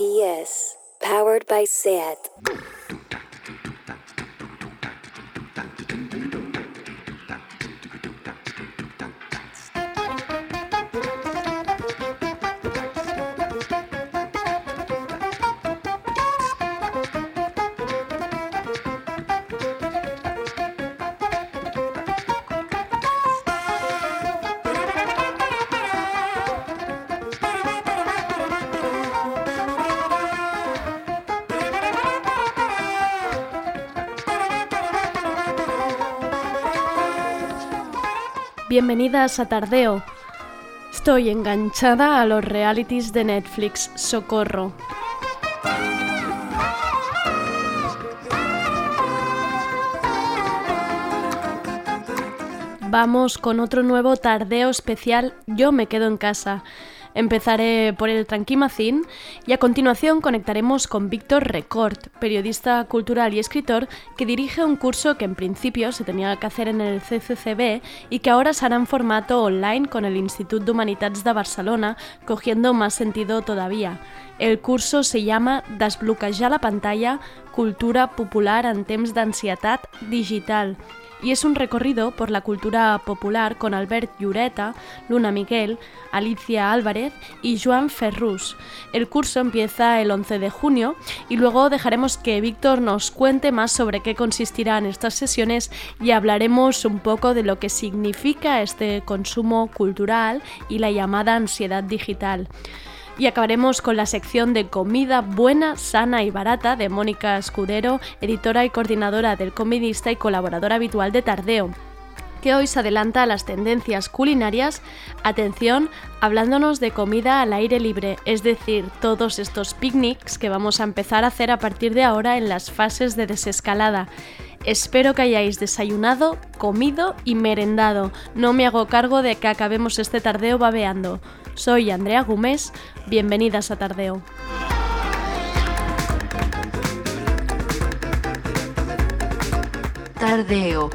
RPS, powered by SAT. Bienvenidas a Tardeo. Estoy enganchada a los realities de Netflix. Socorro. Vamos con otro nuevo tardeo especial Yo me quedo en casa. Empezaré por el Tranquimacín y a continuación conectaremos con Víctor Record, periodista cultural y escritor que dirige un curso que en principio se tenía que hacer en el CCCB y que ahora será en formato online con el Institut d'Humanitats de Barcelona, cogiendo más sentido todavía. El curso se llama Desbloquejar la pantalla, cultura popular en temps d'ansietat digital y es un recorrido por la cultura popular con Albert Llureta, Luna Miguel, Alicia Álvarez y Joan Ferrus. El curso empieza el 11 de junio y luego dejaremos que Víctor nos cuente más sobre qué consistirán estas sesiones y hablaremos un poco de lo que significa este consumo cultural y la llamada ansiedad digital. Y acabaremos con la sección de comida buena, sana y barata de Mónica Escudero, editora y coordinadora del Comedista y colaboradora habitual de Tardeo que hoy se adelanta a las tendencias culinarias, atención, hablándonos de comida al aire libre, es decir, todos estos picnics que vamos a empezar a hacer a partir de ahora en las fases de desescalada. Espero que hayáis desayunado, comido y merendado. No me hago cargo de que acabemos este tardeo babeando. Soy Andrea Gómez, bienvenidas a Tardeo. Tardeo.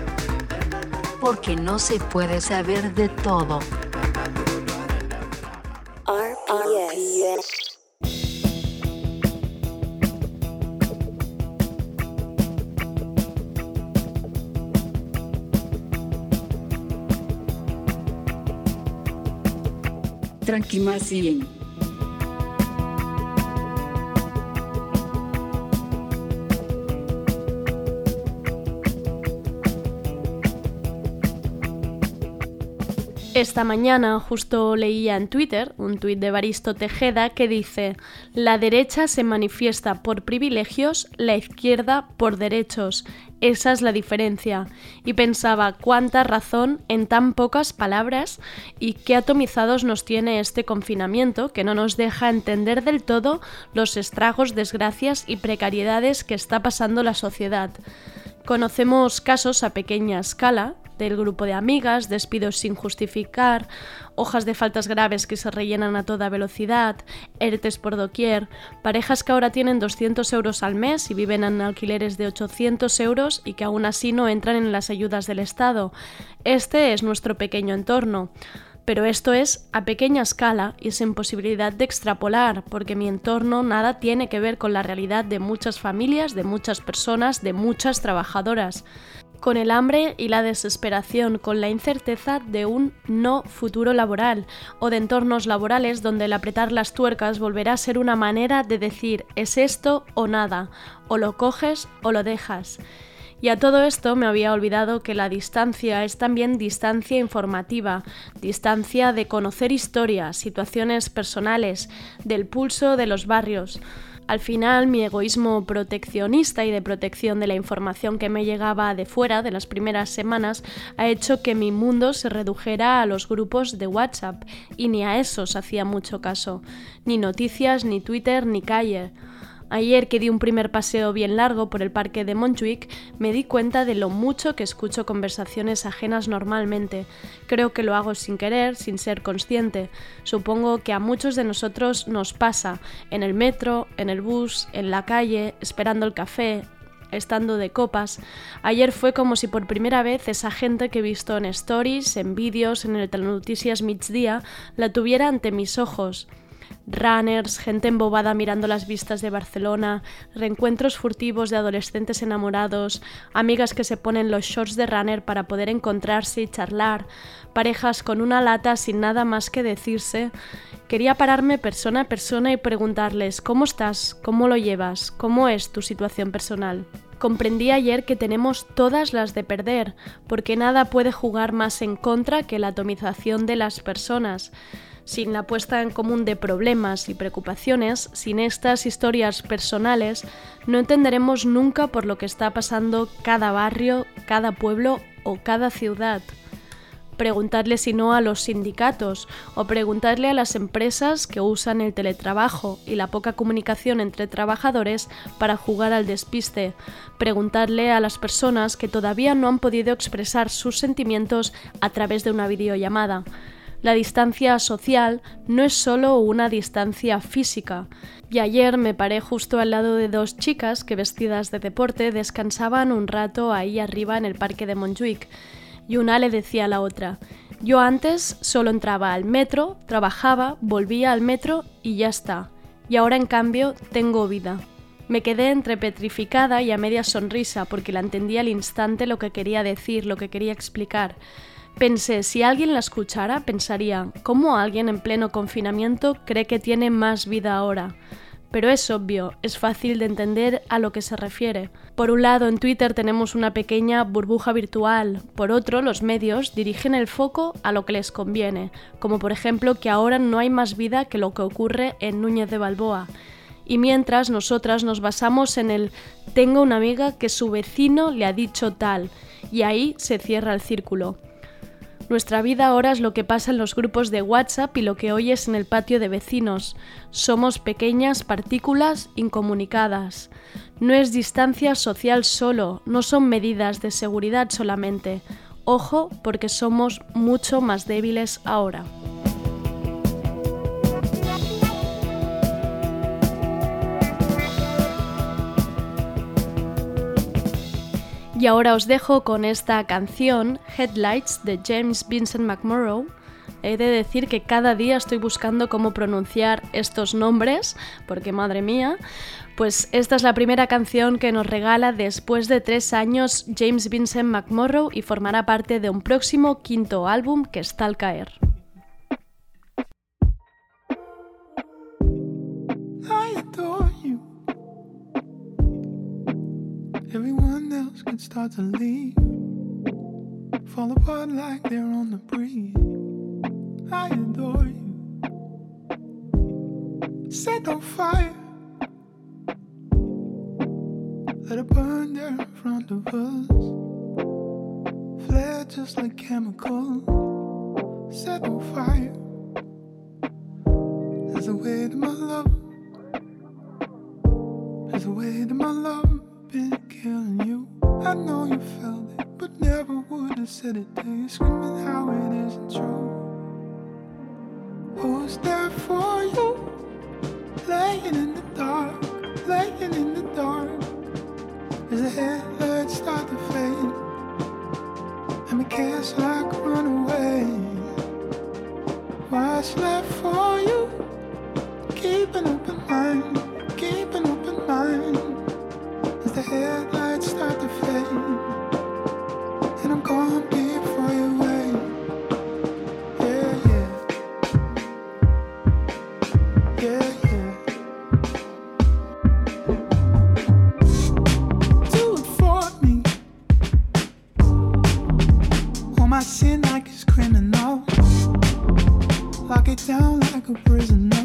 Porque no se puede saber de todo. Tranquimacien. Esta mañana justo leía en Twitter un tuit de Baristo Tejeda que dice, la derecha se manifiesta por privilegios, la izquierda por derechos. Esa es la diferencia. Y pensaba cuánta razón en tan pocas palabras y qué atomizados nos tiene este confinamiento que no nos deja entender del todo los estragos, desgracias y precariedades que está pasando la sociedad. Conocemos casos a pequeña escala del grupo de amigas, despidos sin justificar, hojas de faltas graves que se rellenan a toda velocidad, ERTES por doquier, parejas que ahora tienen 200 euros al mes y viven en alquileres de 800 euros y que aún así no entran en las ayudas del Estado. Este es nuestro pequeño entorno. Pero esto es a pequeña escala y sin posibilidad de extrapolar, porque mi entorno nada tiene que ver con la realidad de muchas familias, de muchas personas, de muchas trabajadoras con el hambre y la desesperación, con la incerteza de un no futuro laboral o de entornos laborales donde el apretar las tuercas volverá a ser una manera de decir es esto o nada, o lo coges o lo dejas. Y a todo esto me había olvidado que la distancia es también distancia informativa, distancia de conocer historias, situaciones personales, del pulso de los barrios. Al final, mi egoísmo proteccionista y de protección de la información que me llegaba de fuera de las primeras semanas ha hecho que mi mundo se redujera a los grupos de WhatsApp y ni a esos hacía mucho caso. Ni noticias, ni Twitter, ni calle. Ayer que di un primer paseo bien largo por el parque de Montjuic, me di cuenta de lo mucho que escucho conversaciones ajenas normalmente. Creo que lo hago sin querer, sin ser consciente. Supongo que a muchos de nosotros nos pasa, en el metro, en el bus, en la calle, esperando el café, estando de copas. Ayer fue como si por primera vez esa gente que he visto en stories, en vídeos, en el Telenoticias Mixdía, la tuviera ante mis ojos. Runners, gente embobada mirando las vistas de Barcelona, reencuentros furtivos de adolescentes enamorados, amigas que se ponen los shorts de runner para poder encontrarse y charlar, parejas con una lata sin nada más que decirse. Quería pararme persona a persona y preguntarles ¿cómo estás? ¿Cómo lo llevas? ¿Cómo es tu situación personal? Comprendí ayer que tenemos todas las de perder, porque nada puede jugar más en contra que la atomización de las personas. Sin la puesta en común de problemas y preocupaciones, sin estas historias personales, no entenderemos nunca por lo que está pasando cada barrio, cada pueblo o cada ciudad preguntarle si no a los sindicatos o preguntarle a las empresas que usan el teletrabajo y la poca comunicación entre trabajadores para jugar al despiste, preguntarle a las personas que todavía no han podido expresar sus sentimientos a través de una videollamada. La distancia social no es solo una distancia física. Y ayer me paré justo al lado de dos chicas que vestidas de deporte descansaban un rato ahí arriba en el parque de Montjuic y una le decía a la otra, yo antes solo entraba al metro, trabajaba, volvía al metro y ya está. Y ahora en cambio tengo vida. Me quedé entre petrificada y a media sonrisa porque la entendía al instante lo que quería decir, lo que quería explicar. Pensé, si alguien la escuchara, pensaría, ¿cómo alguien en pleno confinamiento cree que tiene más vida ahora? pero es obvio, es fácil de entender a lo que se refiere. Por un lado, en Twitter tenemos una pequeña burbuja virtual, por otro, los medios dirigen el foco a lo que les conviene, como por ejemplo que ahora no hay más vida que lo que ocurre en Núñez de Balboa. Y mientras nosotras nos basamos en el tengo una amiga que su vecino le ha dicho tal, y ahí se cierra el círculo. Nuestra vida ahora es lo que pasa en los grupos de WhatsApp y lo que oyes en el patio de vecinos. Somos pequeñas partículas incomunicadas. No es distancia social solo, no son medidas de seguridad solamente. Ojo porque somos mucho más débiles ahora. Y ahora os dejo con esta canción, Headlights, de James Vincent McMurrow. He de decir que cada día estoy buscando cómo pronunciar estos nombres, porque madre mía, pues esta es la primera canción que nos regala después de tres años James Vincent McMurrow y formará parte de un próximo quinto álbum que está al caer. Else can start to leave, fall apart like they're on the breeze. I adore you. Set on fire, let it burn there in front of us. Flare just like chemicals. Set on fire. There's a way to my love. There's a way to my love been killing you. I know you felt it, but never would have said it to you. Screaming how it isn't true. Who's there for you? Laying in the dark, laying in the dark. As the headlights start to fade, and the kiss like run away. What's left for you? Keep an open mind, keep an open mind headlights start to fade, and I'm gone before you wait. Yeah, yeah, yeah, yeah. Do it for me. On my sin like it's criminal. Lock it down like a prisoner.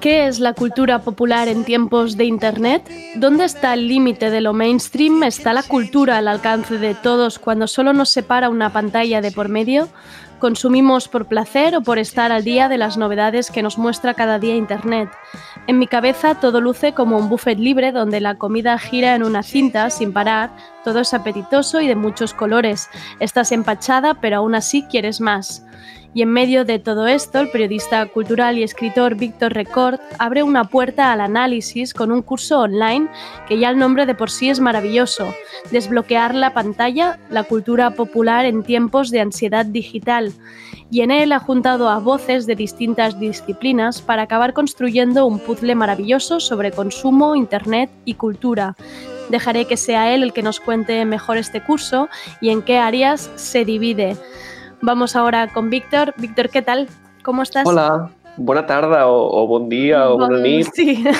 ¿Qué es la cultura popular en tiempos de Internet? ¿Dónde está el límite de lo mainstream? ¿Está la cultura al alcance de todos cuando solo nos separa una pantalla de por medio? ¿Consumimos por placer o por estar al día de las novedades que nos muestra cada día Internet? En mi cabeza todo luce como un buffet libre donde la comida gira en una cinta sin parar, todo es apetitoso y de muchos colores. Estás empachada pero aún así quieres más. Y en medio de todo esto, el periodista cultural y escritor Víctor Record abre una puerta al análisis con un curso online que ya el nombre de por sí es maravilloso. Desbloquear la pantalla, la cultura popular en tiempos de ansiedad digital. Y en él ha juntado a voces de distintas disciplinas para acabar construyendo un puzzle maravilloso sobre consumo, internet y cultura. Dejaré que sea él el que nos cuente mejor este curso y en qué áreas se divide. Vamos ahora con Víctor. Víctor, ¿qué tal? ¿Cómo estàs? Hola, bona tarda o, o bon dia o bona nit. Sí.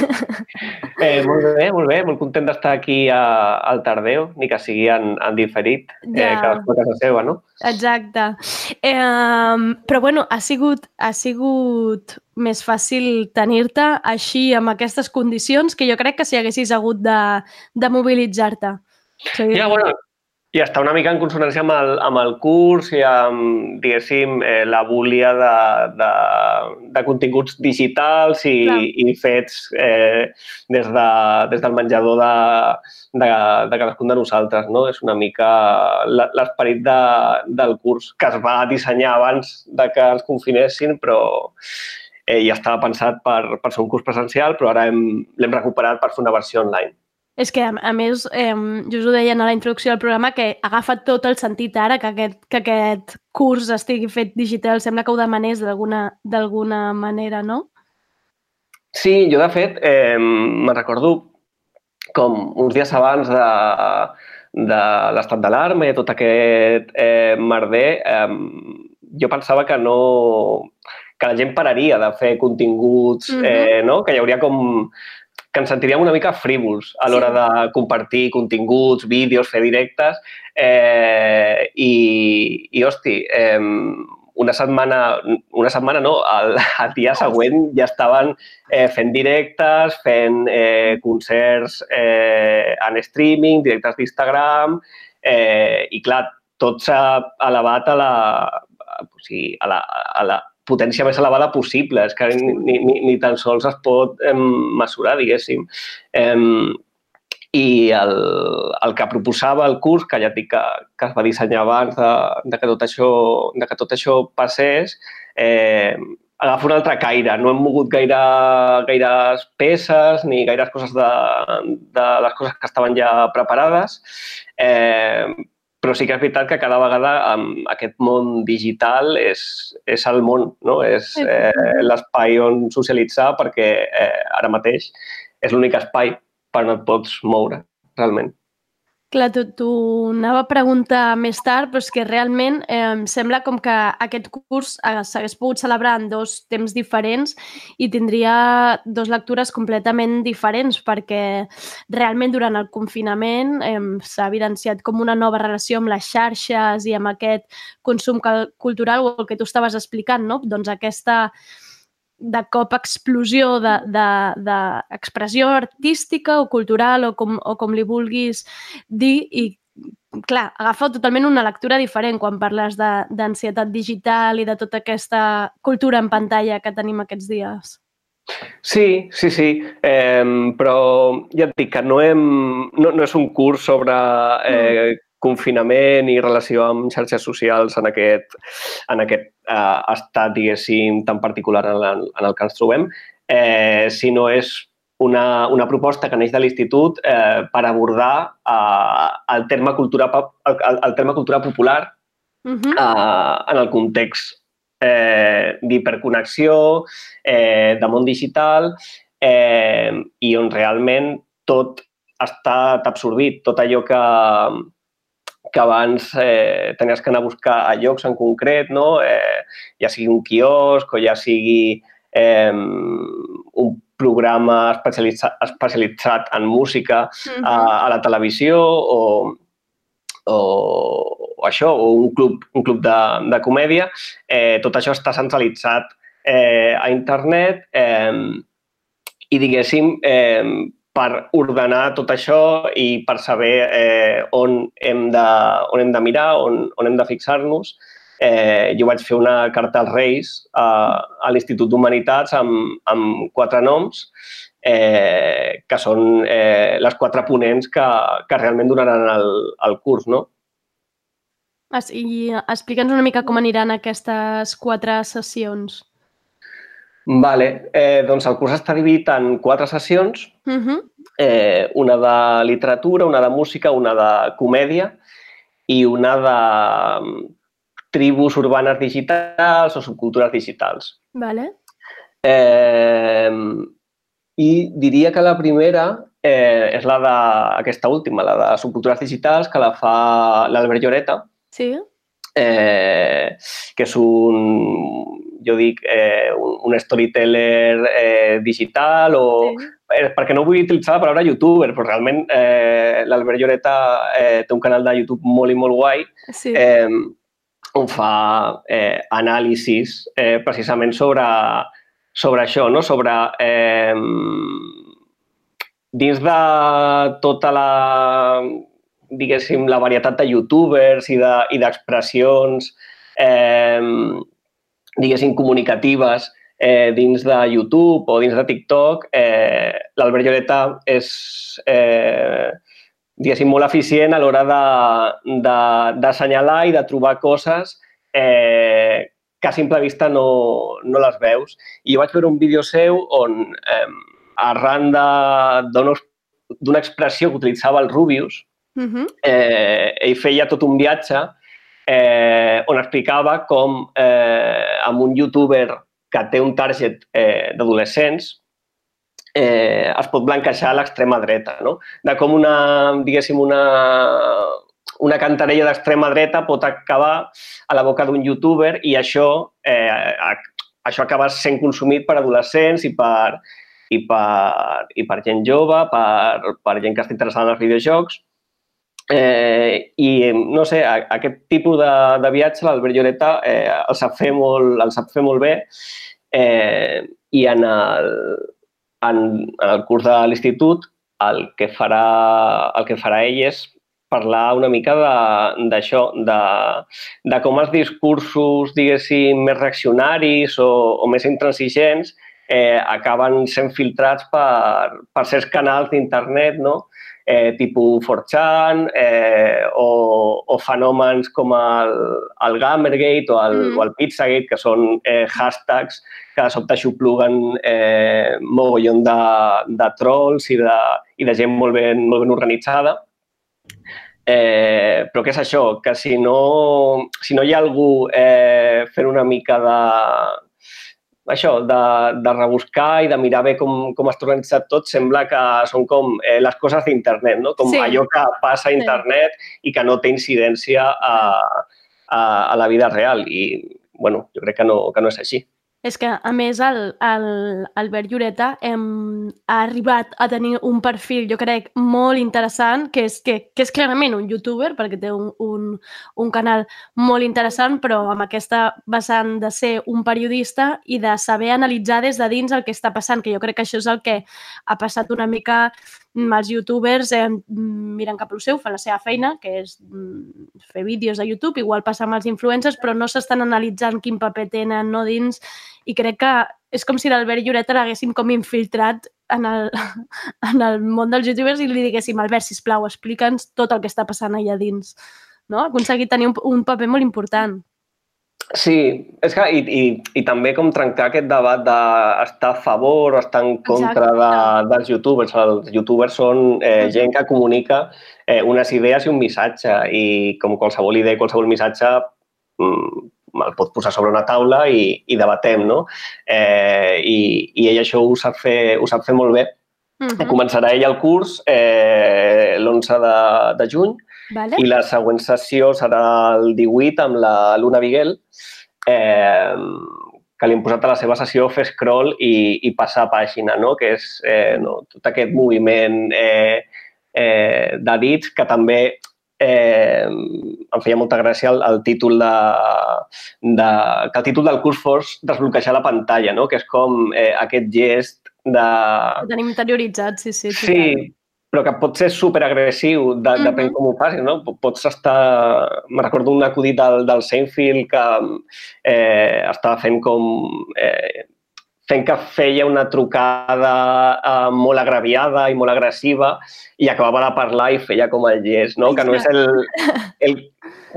Eh, molt bé, molt bé, molt content d'estar aquí a, al Tardeo, ni que sigui en, en diferit, eh, Ja. cadascú a casa seva, no? Exacte. Eh, però bueno, ha sigut, ha sigut més fàcil tenir-te així, amb aquestes condicions, que jo crec que si haguessis hagut de, de mobilitzar-te. Sigui, Ja, bueno, i està una mica en consonància amb el, amb el curs i amb, diguéssim, eh, la búlia de, de, de continguts digitals i, Clar. i fets eh, des, de, des del menjador de, de, de cadascun de nosaltres, no? És una mica l'esperit de, del curs que es va dissenyar abans de que ens confinessin, però eh, ja estava pensat per, per ser un curs presencial, però ara hem- l'hem recuperat per fer una versió online. És que, a, a més, eh, jo us ho deia en la introducció del programa, que agafa tot el sentit ara que aquest, que aquest curs estigui fet digital. Sembla que ho demanés d'alguna manera, no? Sí, jo de fet eh, me'n recordo com uns dies abans de, de l'estat d'alarma i tot aquest eh, merder, eh, jo pensava que no que la gent pararia de fer continguts, Mhm. eh, no? que hi hauria com que ens sentiríem una mica frívols a l'hora Sí. de compartir continguts, vídeos, fer directes eh, i, i hosti, eh, una setmana, una setmana no, el, el dia següent ja estaven eh, fent directes, fent eh, concerts eh, en streaming, directes d'Instagram, eh, i clar, tot s'ha elevat a la, o sigui, a, la, a la potència més elevada possible. És que ni, ni, ni- ni tan sols es pot eh, mesurar, diguéssim. Eh, i el, el que proposava el curs, que ja et dic que, que es va dissenyar abans de, de, que, tot això, de que tot això passés, eh, agafa un altre caire. No hem mogut gaire, gaires peces ni gaires coses de, de les coses que estaven ja preparades, eh, però sí que és veritat que cada vegada amb aquest món digital és, és el món, no? és eh, l'espai on socialitzar perquè eh, ara mateix és l'únic espai per on et pots moure, realment. Clar, t'ho anava a preguntar més tard, però és que realment eh, em sembla com que aquest curs eh, s'hagués pogut celebrar en dos temps diferents i tindria dos lectures completament diferents perquè realment durant el confinament eh, s'ha evidenciat com una nova relació amb les xarxes i amb aquest consum cultural o el que tu estaves explicant, no? Doncs aquesta de cop explosió d'expressió de, de artística o cultural o com, o com li vulguis dir i clar, agafa totalment una lectura diferent quan parles de- d'ansietat digital i de tota aquesta cultura en pantalla que tenim aquests dies. Sí, sí, sí, eh, però ja et dic que no, hem, no, no és un curs sobre eh, confinament i relació amb xarxes socials en aquest, en aquest eh, estat, diguéssim, tan particular en el, en el que ens trobem, eh, sinó és una, una proposta que neix de l'Institut eh, per abordar eh, el, terme cultura, el, el terme cultura popular uh -huh. eh, en el context eh, d'hiperconnexió, eh, de món digital, eh, i on realment tot ha estat absorbit. Tot allò que, que abans eh, tenies que anar a buscar a llocs en concret, no? eh, ja sigui un quiosc o ja sigui eh, un programa especialitzat, especialitzat en música uh -huh. a, a la televisió o, o, o això, o un club, un club de, de comèdia, eh, tot això està centralitzat eh, a internet eh, i, diguéssim, eh, per ordenar tot això i per saber eh, on, hem de, on hem de mirar, on, on hem de fixar-nos. Eh, jo vaig fer una carta als Reis a, a l'Institut d'Humanitats amb, amb quatre noms, eh, que són eh, les quatre ponents que, que realment donaran el, el curs, no? I explica'ns una mica com aniran aquestes quatre sessions. Vale, eh, doncs el curs està dividit en quatre sessions, uh -huh. eh, una de literatura, una de música, una de comèdia i una de mm, tribus urbanes digitals o subcultures digitals. Vale. Eh, I diria que la primera eh, és la d'aquesta última, la de subcultures digitals, que la fa l'Albert Lloreta. Sí. Eh, que és un, jo dic, eh, un, un storyteller eh, digital o... Sí. Eh, perquè no vull utilitzar la paraula youtuber, però realment eh, l'Albert Lloreta eh, té un canal de YouTube molt i molt guai sí. eh, on fa eh, anàlisis eh, precisament sobre, sobre això, no? sobre eh, dins de tota la diguéssim, la varietat de youtubers i d'expressions de, eh, diguéssim, comunicatives eh, dins de YouTube o dins de TikTok, eh, l'Albert Lloreta és, eh, diguéssim, molt eficient a l'hora d'assenyalar i de trobar coses eh, que a simple vista no, no les veus. I jo vaig veure un vídeo seu on, eh, arran d'una expressió que utilitzava el Rubius, uh -huh. eh, ell feia tot un viatge eh, on explicava com eh, amb un youtuber que té un target eh, d'adolescents eh, es pot blanquejar a l'extrema dreta, no? De com una, diguéssim, una, una cantarella d'extrema dreta pot acabar a la boca d'un youtuber i això, eh, això acaba sent consumit per adolescents i per, i per, i per gent jove, per, per gent que està interessada en els videojocs. Eh, I, no sé, a, aquest tipus de, de viatge l'Albert Lloreta eh, el, sap fer molt, el sap fer molt bé eh, i en el, en, en el curs de l'institut el que farà el que farà ell és parlar una mica d'això, de, de, de com els discursos, diguéssim, més reaccionaris o, o més intransigents eh, acaben sent filtrats per, per certs canals d'internet, no? Eh, tipus 4chan eh, o, o fenòmens com el, el Gamergate o el, mm. o el Pizzagate, que són eh, hashtags que de sobte xupluguen eh, mogollon de, de trolls i de, i de gent molt ben, molt ben organitzada. Eh, però què és això? Que si no, si no hi ha algú eh, fent una mica de, això, de, de rebuscar i de mirar bé com, com està organitzat tot, sembla que són com eh, les coses d'internet, no? com sí. allò que passa a internet sí. i que no té incidència a, a, a la vida real. I, bueno, jo crec que no, que no és així. És que, a més, el, el Albert Lloreta hem, ha arribat a tenir un perfil, jo crec, molt interessant, que és, que, que és clarament un youtuber, perquè té un, un, un canal molt interessant, però amb aquesta vessant de ser un periodista i de saber analitzar des de dins el que està passant, que jo crec que això és el que ha passat una mica els youtubers eh, miren cap al seu, fan la seva feina, que és mm, fer vídeos a YouTube, igual passa amb els influencers, però no s'estan analitzant quin paper tenen no dins i crec que és com si l'Albert Lloreta l'haguéssim com infiltrat en el, en el món dels youtubers i li diguéssim, Albert, sisplau, explica'ns tot el que està passant allà dins. No? Ha aconseguit tenir un, un paper molt important. Sí, és que, i, i, i també com trencar aquest debat d'estar a favor o estar en contra de, dels youtubers. Els youtubers són eh, gent que comunica eh, unes idees i un missatge i com qualsevol idea i qualsevol missatge mm, el pot posar sobre una taula i, i debatem, no? Eh, i, I ell això ho sap fer, ho sap fer molt bé. Uh -huh. Començarà ell el curs eh, l'11 de, de juny vale. i la següent sessió serà el 18 amb la Luna Viguel, eh, que li hem posat a la seva sessió fer scroll i, i passar pàgina, no? que és eh, no, tot aquest moviment eh, eh, de dits que també eh, em feia molta gràcia el, el títol de, de, que el títol del curs fos desbloquejar la pantalla, no? que és com eh, aquest gest de... Ho tenim interioritzat, sí, sí. Sí, però que pot ser superagressiu, de, mm -hmm. depèn com ho facis, no? Pots estar... Me recordo un acudit del, del Seinfeld que eh, estava fent com... Eh, fent que feia una trucada eh, molt agraviada i molt agressiva i acabava de parlar i feia com el gest, no? que no és el, el,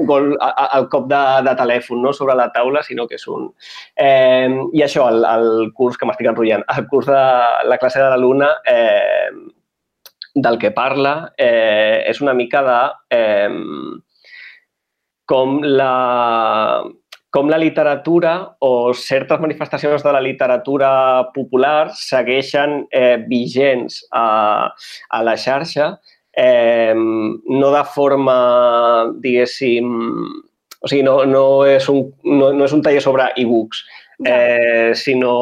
gol, el cop de, de telèfon no? sobre la taula, sinó que és un... Eh, I això, el, el curs que m'estic enrotllant, el curs de la classe de la Luna, eh, del que parla eh, és una mica de eh, com la com la literatura o certes manifestacions de la literatura popular segueixen eh, vigents a, a la xarxa, eh, no de forma, diguéssim, o sigui, no, no, és, un, no, no és un taller sobre e-books, eh, sinó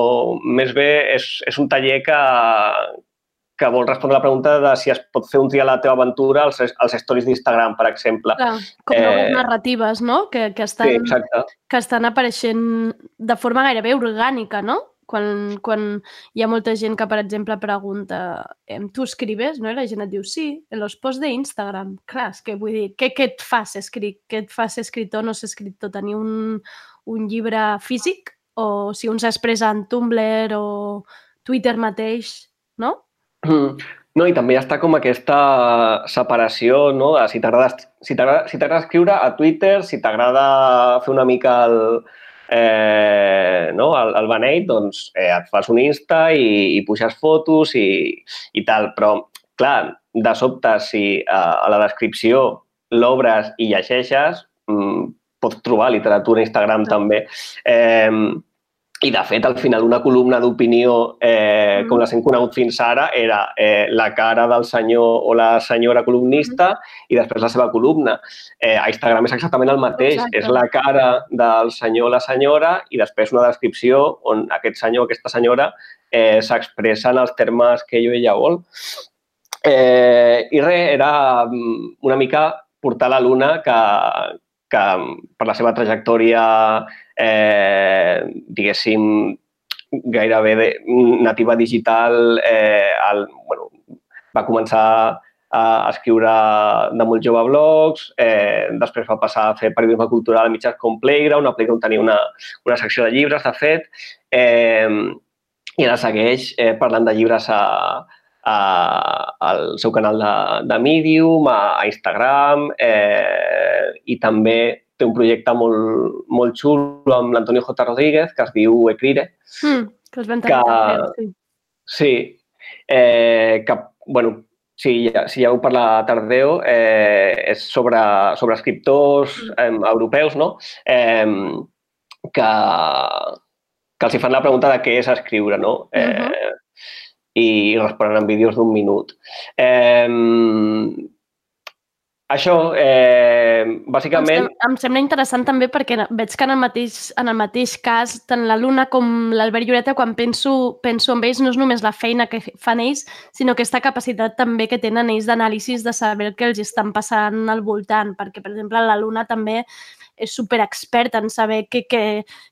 més bé és, és un taller que, que vol respondre la pregunta de si es pot fer un a la teva aventura als, als stories d'Instagram, per exemple. Clar, com eh... noves narratives, no? Que, que, estan, sí, que estan apareixent de forma gairebé orgànica, no? Quan, quan hi ha molta gent que, per exemple, pregunta tu escribes? No? I la gent et diu sí, en els posts d'Instagram. Clar, és que vull dir, què, què et fa ser escrit? Què et fa ser escriptor o no ser escriptor? Tenir un, un llibre físic? O si un s'expressa en Tumblr o Twitter mateix, no? Mm. No, i també està com aquesta separació, no? De si t'agrada si si escriure a Twitter, si t'agrada fer una mica el, eh, no? el, el beneit, doncs eh, et fas un Insta i, i puixes fotos i, i tal. Però, clar, de sobte, si a, a la descripció l'obres i llegeixes, mm, pots trobar literatura a Instagram també. Eh, i, de fet, al final, una columna d'opinió, eh, com les hem conegut fins ara, era eh, la cara del senyor o la senyora columnista i després la seva columna. Eh, a Instagram és exactament el mateix. Exacte. És la cara del senyor o la senyora i després una descripció on aquest senyor o aquesta senyora eh, s'expressa en els termes que ell o ella vol. Eh, I res, era mm, una mica portar la Luna que, que per la seva trajectòria eh, diguéssim, gairebé de, nativa digital, eh, el, bueno, va començar a escriure de molt jove blogs, eh, després va passar a fer periodisme cultural a mitjans com Playground, a Playground tenia una, una secció de llibres, de fet, eh, i ara segueix eh, parlant de llibres a, a, al seu canal de, de Medium, a, a Instagram, eh, i també té un projecte molt, molt xulo amb l'Antonio J. Rodríguez, que es diu Ecrire. Mm, que us vam tenir que, sí. Sí, eh, que, bueno, si, si ja heu parlat a Tardeo, eh, és sobre, sobre escriptors eh, europeus, no? Eh, que, que els hi fan la pregunta de què és escriure, no? Eh, uh -huh. I responen en vídeos d'un minut. Eh, això, eh, bàsicament... Em, em sembla interessant també perquè veig que en el mateix, en el mateix cas, tant la Luna com l'Albert Lloreta, quan penso, penso en ells, no és només la feina que fan ells, sinó aquesta capacitat també que tenen ells d'anàlisis de saber que els estan passant al voltant, perquè, per exemple, la Luna també és super experta en saber què, què,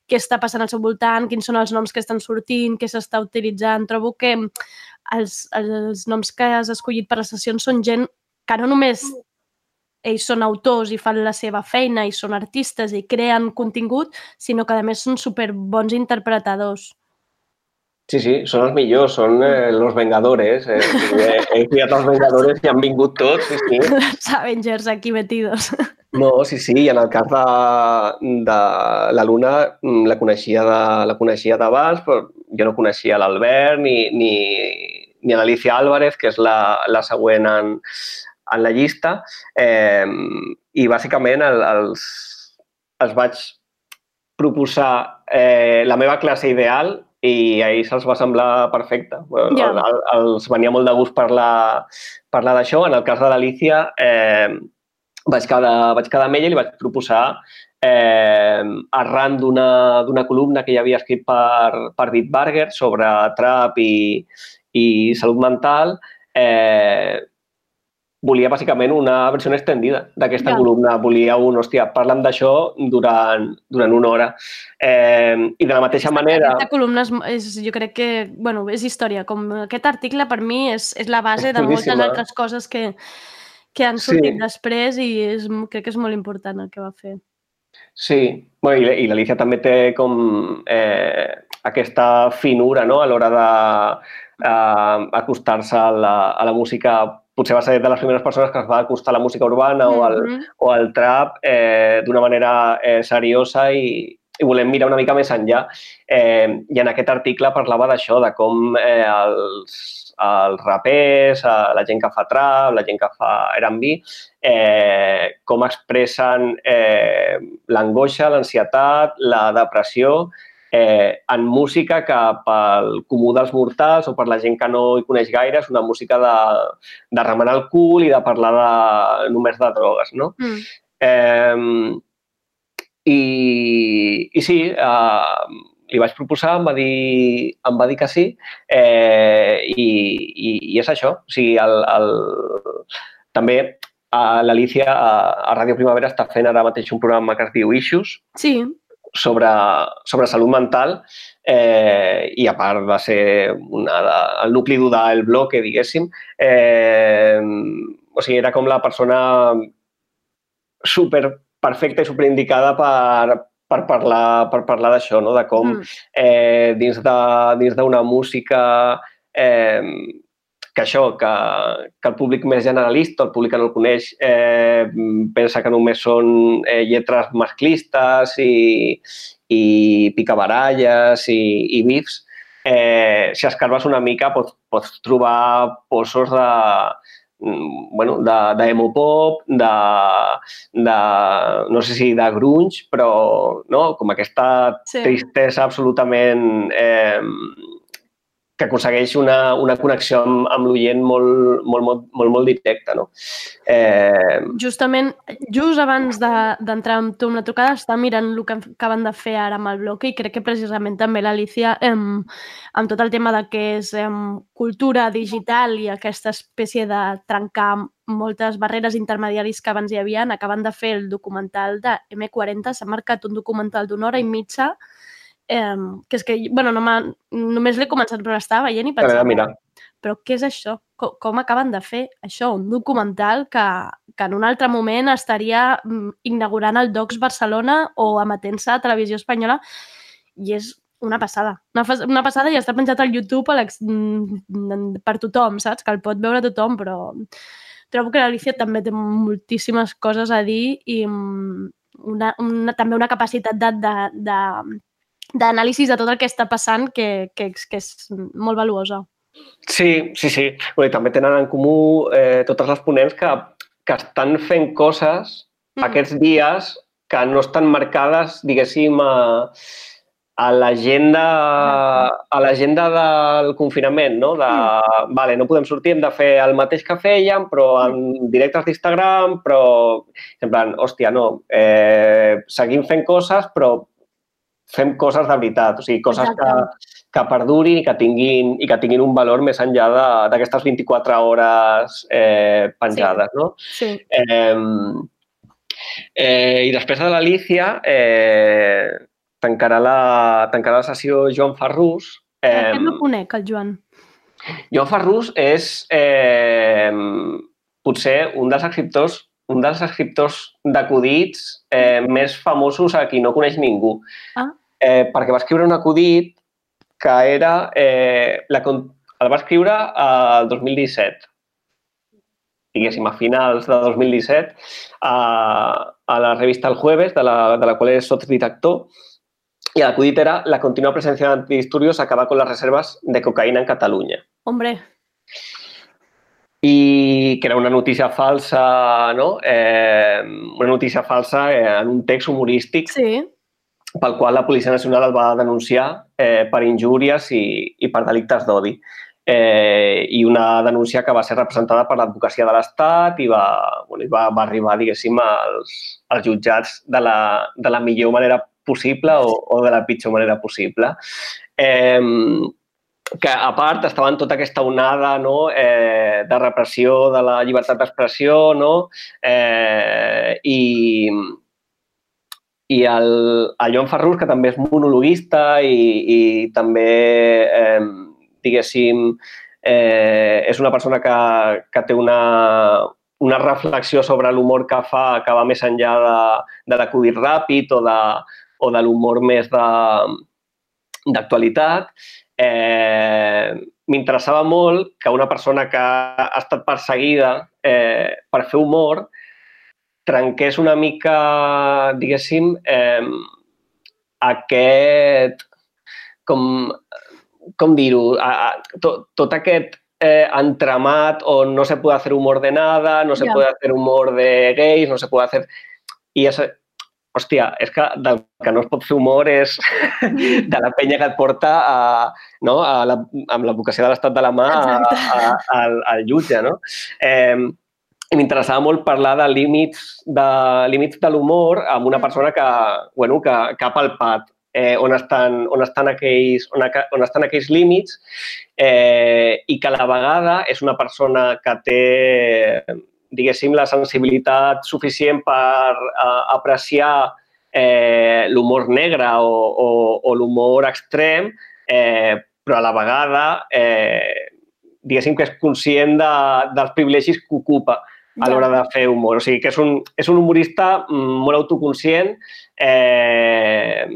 què està passant al seu voltant, quins són els noms que estan sortint, què s'està utilitzant. Trobo que els, els noms que has escollit per les sessions són gent que no només ells són autors i fan la seva feina i són artistes i creen contingut, sinó que a més són super bons interpretadors. Sí, sí, són els millors, són eh, los Vengadores. Eh, he, he criat els Vengadores i han vingut tots, sí, sí. Los Avengers aquí metidos. No, sí, sí, i en el cas de, de la Luna mm, la coneixia de, la coneixia d'abans, però jo no coneixia l'Albert ni, ni, ni l'Alicia Álvarez, que és la, la següent en, en la llista. Eh, I bàsicament el, els, els vaig proposar eh, la meva classe ideal i ahir se'ls va semblar perfecte. Ja. El, el, els venia molt de gust parlar, parlar d'això. En el cas de l'Alicia, eh, vaig quedar, vaig quedar amb ella i li vaig proposar eh, arran d'una columna que ja havia escrit per, per Bitburger sobre trap i, i salut mental, eh, volia bàsicament una versió extendida d'aquesta Ja. columna. Volia un, hòstia, parlem d'això durant, durant una hora. Eh, I de la mateixa manera... Aquesta columna és, és, jo crec que, bueno, és història. Com aquest article per mi és, és la base de moltes altres coses que, que han Sí. sortit després i és, crec que és molt important el que va fer. Sí, bueno, i, i l'Alicia també té com eh, aquesta finura no? a l'hora d'acostar-se a, la, a la música. Potser va ser de les primeres persones que es va acostar a la música urbana o, al, Mhm. o al trap eh, d'una manera eh, seriosa i, i volem mirar una mica més enllà. Eh, I en aquest article parlava d'això, de com eh, els, els rapers, eh, la gent que fa trap, la gent que fa R&B, eh, com expressen eh, l'angoixa, l'ansietat, la depressió eh, en música que pel comú dels mortals o per la gent que no hi coneix gaire és una música de, de remenar el cul i de parlar de, només de drogues, no? Mm. Eh, i, I sí, eh, li vaig proposar, em va dir, em va dir que sí, eh, i, i, i és això. O sigui, el, el, també a l'Alicia a, a Ràdio Primavera està fent ara mateix un programa que es diu Issues, Sí, sobre, sobre salut mental eh, i a part va ser una de, el nucli dur del bloque, diguéssim. Eh, o sigui, era com la persona super perfecta i super indicada per, per parlar, per parlar d'això, no? de com Mm. eh, dins d'una música eh, que això, que, que el públic més generalista, el públic que no el coneix, eh, pensa que només són eh, lletres masclistes i, i picabaralles i, i bifs, eh, si escarbes una mica pots, pots trobar poços de, mm, bueno, de, de emo pop, de, de, no sé si de grunge, però no? com aquesta Sí. tristesa absolutament eh, que aconsegueix una, una connexió amb, amb l'oient molt, molt, molt, molt, molt directa. No? Eh, justament, just abans de- d'entrar amb tu amb la trucada, està mirant el que acaben de fer ara amb el bloc i crec que precisament també l'Alicia, em, amb tot el tema de que és em, cultura digital i aquesta espècie de trencar moltes barreres intermediaris que abans hi havia, acaben de fer el documental de M40, s'ha marcat un documental d'una hora i mitja eh, que és que, bueno, no només l'he començat però l'estava veient i pensava, mira, però què és això? Com, com acaben de fer això? Un documental que, que en un altre moment estaria mm, inaugurant el Docs Barcelona o emetent-se a Televisió Espanyola i és una passada. Una, una passada i està penjat al YouTube a l'ex- mm, per tothom, saps? Que el pot veure tothom, però trobo que l'Alicia també té moltíssimes coses a dir i mm, una, una, també una capacitat de, de, de, d'anàlisis de tot el que està passant que, que, que és molt valuosa. Sí, sí, sí. I també tenen en comú eh, totes les ponents que, que estan fent coses Mm. aquests dies que no estan marcades, diguéssim, a, a l'agenda a l'agenda del confinament, no? De, vale, no podem sortir, hem de fer el mateix que fèiem, però en directes d'Instagram, però, en plan, hòstia, no, eh, seguim fent coses, però fem coses de veritat, o sigui, coses que, Exacte. que perdurin i que tinguin, i que tinguin un valor més enllà d'aquestes 24 hores eh, penjades, no? Sí. Eh, eh, I després de l'Alicia eh, tancarà, la, tancarà la sessió Joan Ferrús. Eh, Eh, no conec, el Joan. Joan Ferrús és eh, potser un dels escriptors un dels escriptors d'acudits eh, més famosos a qui no coneix ningú. Ah. Eh, perquè va escriure un acudit que era... Eh, la, el va escriure el 2017, diguéssim, a finals de 2017, a, a la revista El Jueves, de la, de la qual és sotsdirector, i l'acudit era la continua presència d'antidisturbios acaba con las reservas de cocaïna en Catalunya. Hombre, I que era una notícia falsa, no? Eh, una notícia falsa eh, en un text humorístic sí. Pel qual la Policia Nacional el va denunciar eh, per injúries i, i per delictes d'odi. Eh, I una denúncia que va ser representada per l'advocacia de l'Estat i va, bueno, i va, va arribar, diguéssim, als, als jutjats de la, de la millor manera possible o, o de la pitjor manera possible. Eh, que a part estava en tota aquesta onada no? eh, de repressió de la llibertat d'expressió no? eh, i, i el, el Joan Ferrus, que també és monologuista i, i també, eh, diguéssim, eh, és una persona que, que té una, una reflexió sobre l'humor que fa que va més enllà de, de l'acudit ràpid o de, o de l'humor més d'actualitat, eh, m'interessava molt que una persona que ha estat perseguida eh, per fer humor trenqués una mica, diguéssim, eh, aquest, com, com dir-ho, tot, tot aquest eh, entramat on no se puede hacer humor de nada, no se Ja. puede hacer humor de gays, no se puede hacer... I és, hòstia, és que del que no es pot fer humor és de la penya que et porta a, no, a la, amb l'advocacia de l'estat de la mà a, Exacte. a, al, al jutge, no? Eh, i m'interessava molt parlar de límits de, límits de l'humor amb una persona que, bueno, que, que ha palpat eh, on, estan, on, estan aquells, on, on estan aquells límits eh, i que a la vegada és una persona que té, diguéssim, la sensibilitat suficient per eh, apreciar eh, l'humor negre o, o, o l'humor extrem, eh, però a la vegada, eh, diguéssim que és conscient de, dels privilegis que ocupa a l'hora de fer humor. O sigui, que és un, és un humorista mm, molt autoconscient eh,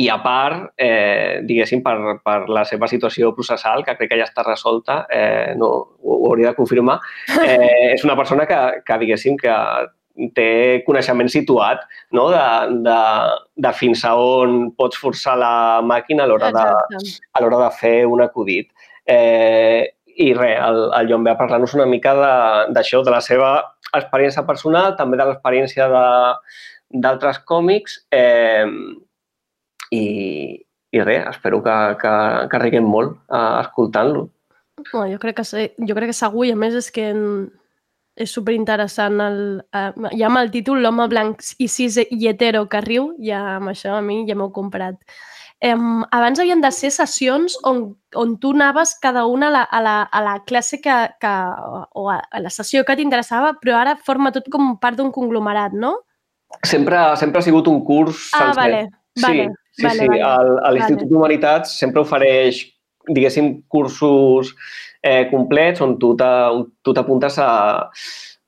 i a part, eh, diguéssim, per, per la seva situació processal, que crec que ja està resolta, eh, no, ho, ho hauria de confirmar, eh, és una persona que, que diguéssim, que té coneixement situat no? de, de, de fins a on pots forçar la màquina a l'hora de, a de fer un acudit. Eh, I res, el, el Joan ve a parlar-nos una mica d'això, de, de la seva experiència personal, també de l'experiència d'altres còmics eh, i, i res, espero que, que, que riguem molt eh, escoltant-lo. No, jo, crec que, jo crec que segur, i a més és que en- és superinteressant. El, eh, ja amb el títol L'home blanc i cis i hetero que riu, ja amb això a mi ja m'heu comprat. Em, abans havien de ser sessions on, on tu anaves cada una a la, a la, a la classe que, que, o a, a la sessió que t'interessava, però ara forma tot com part d'un conglomerat, no? Sempre, sempre ha sigut un curs Ah, sencer. vale, vale, sí, sí, vale, sí. vale, El- a l'Institut vale. d'Humanitats sempre ofereix, diguéssim, cursos eh, complets on tu t'apuntes a,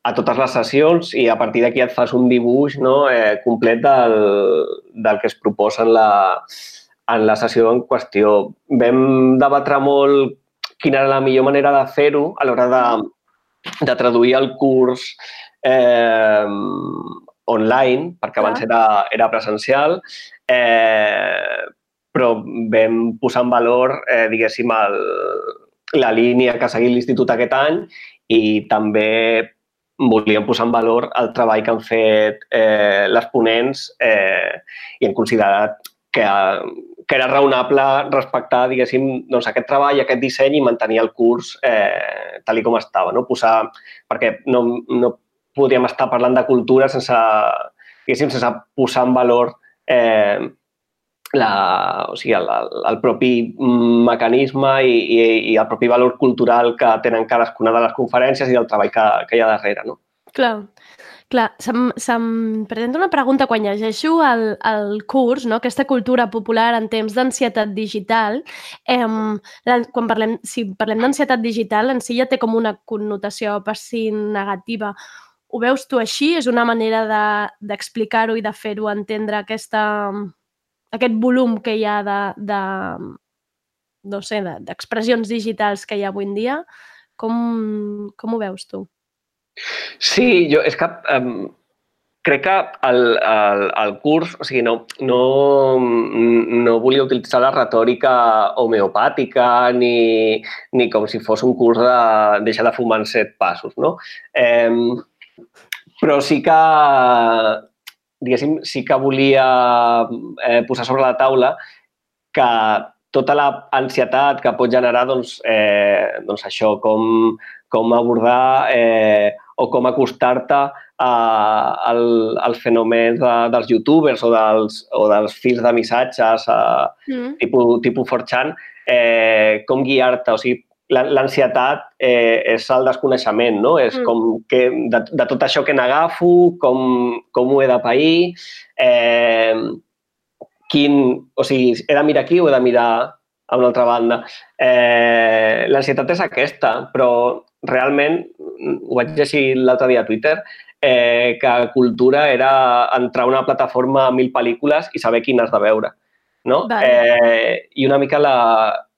a totes les sessions i a partir d'aquí et fas un dibuix no, eh, complet del, del que es proposa en la, en la sessió en qüestió. Vam debatre molt quina era la millor manera de fer-ho a l'hora de, de traduir el curs eh, online, perquè abans era, era presencial, eh, però vam posar en valor, eh, diguéssim, el, la línia que ha seguit l'Institut aquest any i també volíem posar en valor el treball que han fet eh, les ponents eh, i hem considerat que, que era raonable respectar, diguéssim, doncs, aquest treball, aquest disseny i mantenir el curs eh, tal com estava. No? Posar, perquè no, no podríem estar parlant de cultura sense, diguéssim, sense posar en valor eh, la, o sigui, el, el, el propi mecanisme i, i, i el propi valor cultural que tenen cadascuna de les conferències i del treball que, que hi ha darrere. No? Clar, clar. Se'm, se'm presenta una pregunta quan llegeixo el, el curs, no? aquesta cultura popular en temps d'ansietat digital. La, quan parlem, si parlem d'ansietat digital, en si ja té com una connotació per si negativa. Ho veus tu així? És una manera de- d'explicar-ho i de fer-ho entendre aquesta, aquest volum que hi ha de, de, no sé, d'expressions digitals que hi ha avui en dia. Com, com ho veus tu? Sí, jo és que um, crec que el, el, el curs, o sigui, no, no, no volia utilitzar la retòrica homeopàtica ni, ni com si fos un curs de deixar de fumar en set passos, no? Eh, però sí que, diguéssim, sí que volia eh, posar sobre la taula que tota l'ansietat que pot generar doncs, eh, doncs això, com, com abordar eh, o com acostar-te al, als fenòmens de, dels youtubers o dels, o dels fils de missatges eh, mm. tipus, tipus 4chan, eh, com guiar-te. O sigui, l'ansietat eh, és el desconeixement, no? És mm. com que de, de tot això que n'agafo, com, com ho he de pair, eh, quin, o sigui, he de mirar aquí o he de mirar a una altra banda. Eh, L'ansietat és aquesta, però realment, ho vaig llegir l'altre dia a Twitter, eh, que cultura era entrar a una plataforma amb mil pel·lícules i saber quines de veure. No? Vale. Eh, I una mica la,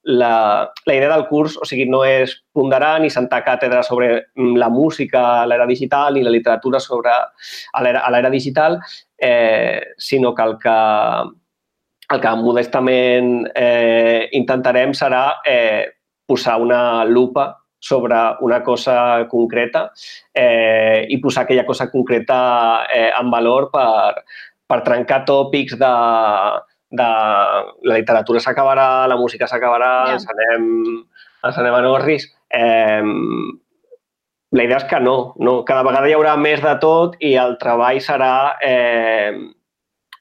la, la idea del curs, o sigui, no és ponderar ni sentar càtedra sobre la música a l'era digital ni la literatura sobre a l'era digital, eh, sinó que el que el que modestament eh, intentarem serà eh, posar una lupa sobre una cosa concreta eh, i posar aquella cosa concreta eh, en valor per, per trencar tòpics de, de la literatura s'acabarà, la música s'acabarà, yeah. ens, anem, ens anem a Norris. Eh, la idea és que no, no, cada vegada hi haurà més de tot i el treball serà eh,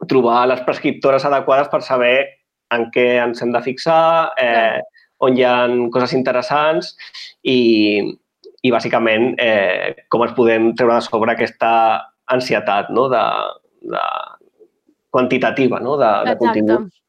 trobar les prescriptores adequades per saber en què ens hem de fixar, eh, on hi ha coses interessants i, i bàsicament, eh, com ens podem treure de sobre aquesta ansietat no? de, de quantitativa no? de, de continguts.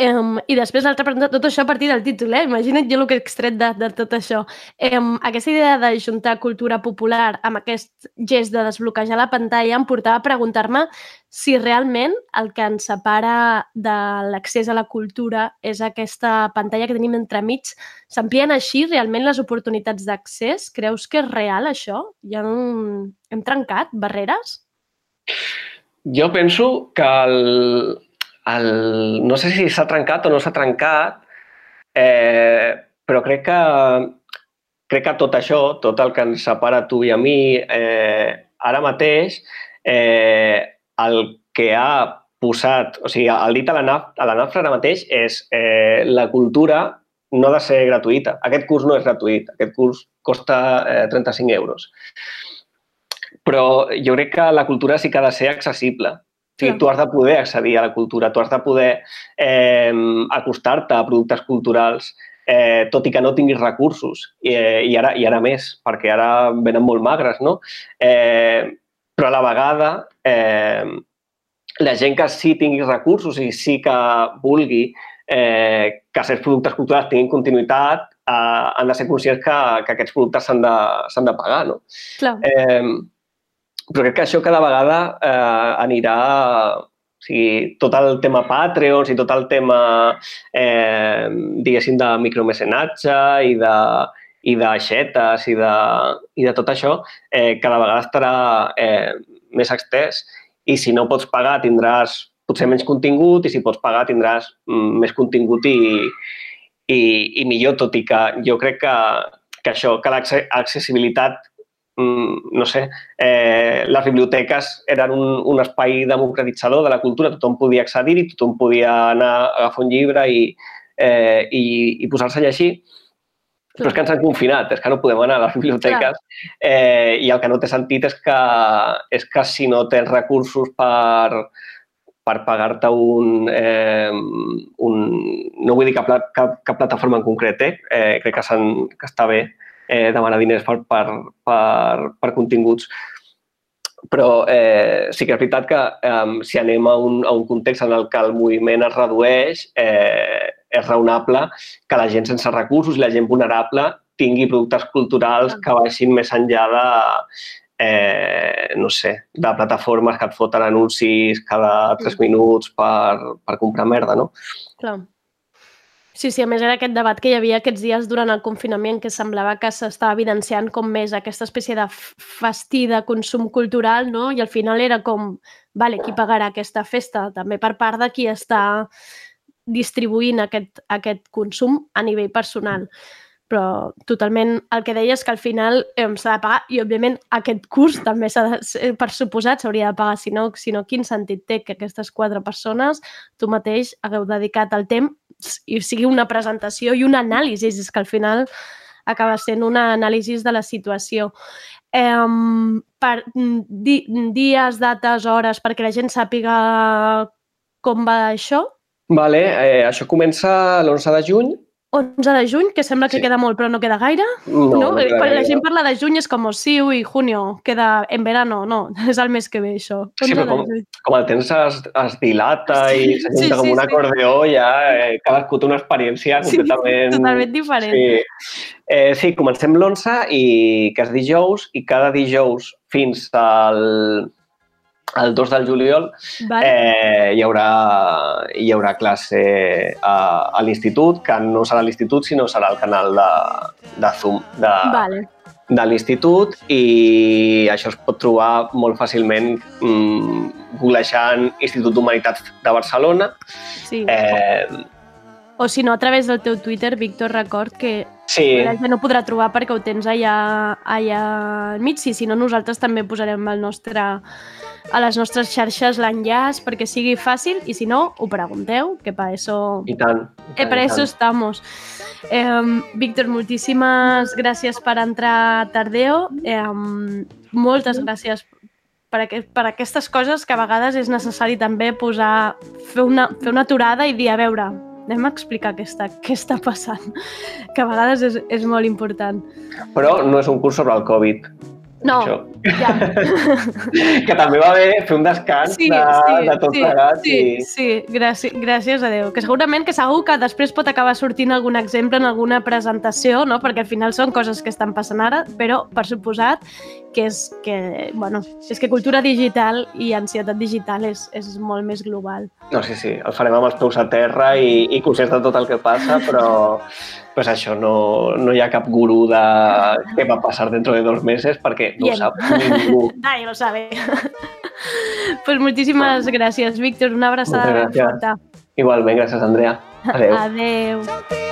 Um, I després l'altra pregunta, tot això a partir del títol, eh? Imagina't jo el que he extret de, de tot això. Um, aquesta idea de juntar cultura popular amb aquest gest de desbloquejar la pantalla em portava a preguntar-me si realment el que ens separa de l'accés a la cultura és aquesta pantalla que tenim entremig. S'amplien així realment les oportunitats d'accés? Creus que és real això? Ja hem, hem trencat barreres? Jo penso que el, el, no sé si s'ha trencat o no s'ha trencat, eh, però crec que, crec que tot això, tot el que ens separa tu i a mi, eh, ara mateix, eh, el que ha posat, o sigui, el dit a la, naf, a la nafra ara mateix és eh, la cultura no ha de ser gratuïta. Aquest curs no és gratuït, aquest curs costa eh, 35 euros. Però jo crec que la cultura sí que ha de ser accessible sigui, tu has de poder accedir a la cultura, tu has de poder eh, acostar-te a productes culturals, eh, tot i que no tinguis recursos. I, eh, i, ara, I ara més, perquè ara venen molt magres, no? Eh, però a la vegada, eh, la gent que sí tingui recursos i sí que vulgui eh, que certs productes culturals tinguin continuïtat, eh, han de ser conscients que, que aquests productes s'han de, de pagar, no? Clar. Eh, però crec que això cada vegada eh, anirà o sigui, tot el tema Patreons i tot el tema, eh, diguéssim, de micromecenatge i de, i d'aixetes i, de, i de tot això, eh, cada vegada estarà eh, més extès. I si no pots pagar tindràs potser menys contingut i si pots pagar tindràs mm, més contingut i, i, i millor, tot i que jo crec que, que això, que l'accessibilitat no sé, eh, les biblioteques eren un, un espai democratitzador de la cultura, tothom podia accedir-hi, tothom podia anar a agafar un llibre i, eh, i, i posar-se a llegir, però és que ens han confinat, és que no podem anar a les biblioteques. Eh, i el que no té sentit és que, és que si no tens recursos per, per pagar-te un, eh, un... No vull dir cap, cap, cap plataforma en concret, eh? eh crec que, que està bé eh, demanar diners per, per, per, per continguts. Però eh, sí que és veritat que eh, si anem a un, a un context en el que el moviment es redueix, eh, és raonable que la gent sense recursos i la gent vulnerable tingui productes culturals que baixin més enllà de, eh, no sé, de plataformes que et foten anuncis cada tres minuts per, per comprar merda, no? Clar. Sí, sí, a més era aquest debat que hi havia aquests dies durant el confinament que semblava que s'estava evidenciant com més aquesta espècie de festí de consum cultural, no? I al final era com, vale, qui pagarà aquesta festa? També per part de qui està distribuint aquest, aquest consum a nivell personal. Però totalment el que deia és que al final eh, s'ha de pagar i, òbviament, aquest curs també s'ha de, per suposat s'hauria de pagar, si no, si no, quin sentit té que aquestes quatre persones tu mateix hagueu dedicat el temps i sigui una presentació i un anàlisi, és que al final acaba sent una anàlisi de la situació. Eh, per di, dies, dates, hores, perquè la gent sàpiga com va això. Vale, eh, això comença l'11 de juny. 11 de juny, que sembla que Sí. queda molt, però no queda gaire. No, No, no queda Quan la gent parla de juny és com sí, ui, junio, queda en verano. No, és el mes que ve, això. Sí, 11 però com, com el temps es, es dilata i Sí, s'ajunta sí, com sí, un sí. acordeó, ja eh, cadascú té una experiència Sí, completament... totalment diferent. Sí. Eh, sí, comencem l'11 i que és dijous i cada dijous fins al, al 2 del juliol Vale? eh, hi, haurà, hi haurà classe a, a l'institut, que no serà l'institut, sinó serà el canal de, de Zoom de, vale. de l'institut i això es pot trobar molt fàcilment mm, googlejant Institut d'Humanitats de Barcelona. Sí. Eh, O si no, a través del teu Twitter, Víctor, record que sí, la gent no podrà trobar perquè ho tens allà, allà al mig, i si no, nosaltres també posarem el nostre, a les nostres xarxes l'enllaç perquè sigui fàcil i si no, ho pregunteu, que per això, i tant. i eh, tant, per i això tant. estamos. Eh, Víctor, moltíssimes gràcies per entrar a Tardeo. Eh, moltes gràcies per, aquest, per aquestes coses que a vegades és necessari també posar, fer una, fer una aturada i dir, a veure, anem a explicar què està, què està passant, que a vegades és, és molt important. Però no és un curs sobre el Covid. No, Això. ja. que també va bé fer un descans Sí, de, sí, de tot sí, plegat. sí, i... sí, gràcies, gràcies a Déu. Que segurament que segur que després pot acabar sortint algun exemple en alguna presentació, no? perquè al final són coses que estan passant ara, però per suposat que és que, bueno, és que cultura digital i ansietat digital és, és molt més global. No, sí, sí, el farem amb els peus a terra i, i conscients de tot el que passa, però pues això, no, no hi ha cap gurú de què va passar dentro de dos mesos perquè no Bien. ho sap ningú. Nadie lo sabe. pues moltíssimes gràcies, Víctor. Una abraçada ben forta. Igualment, gràcies, Andrea. Adéu. Adeu.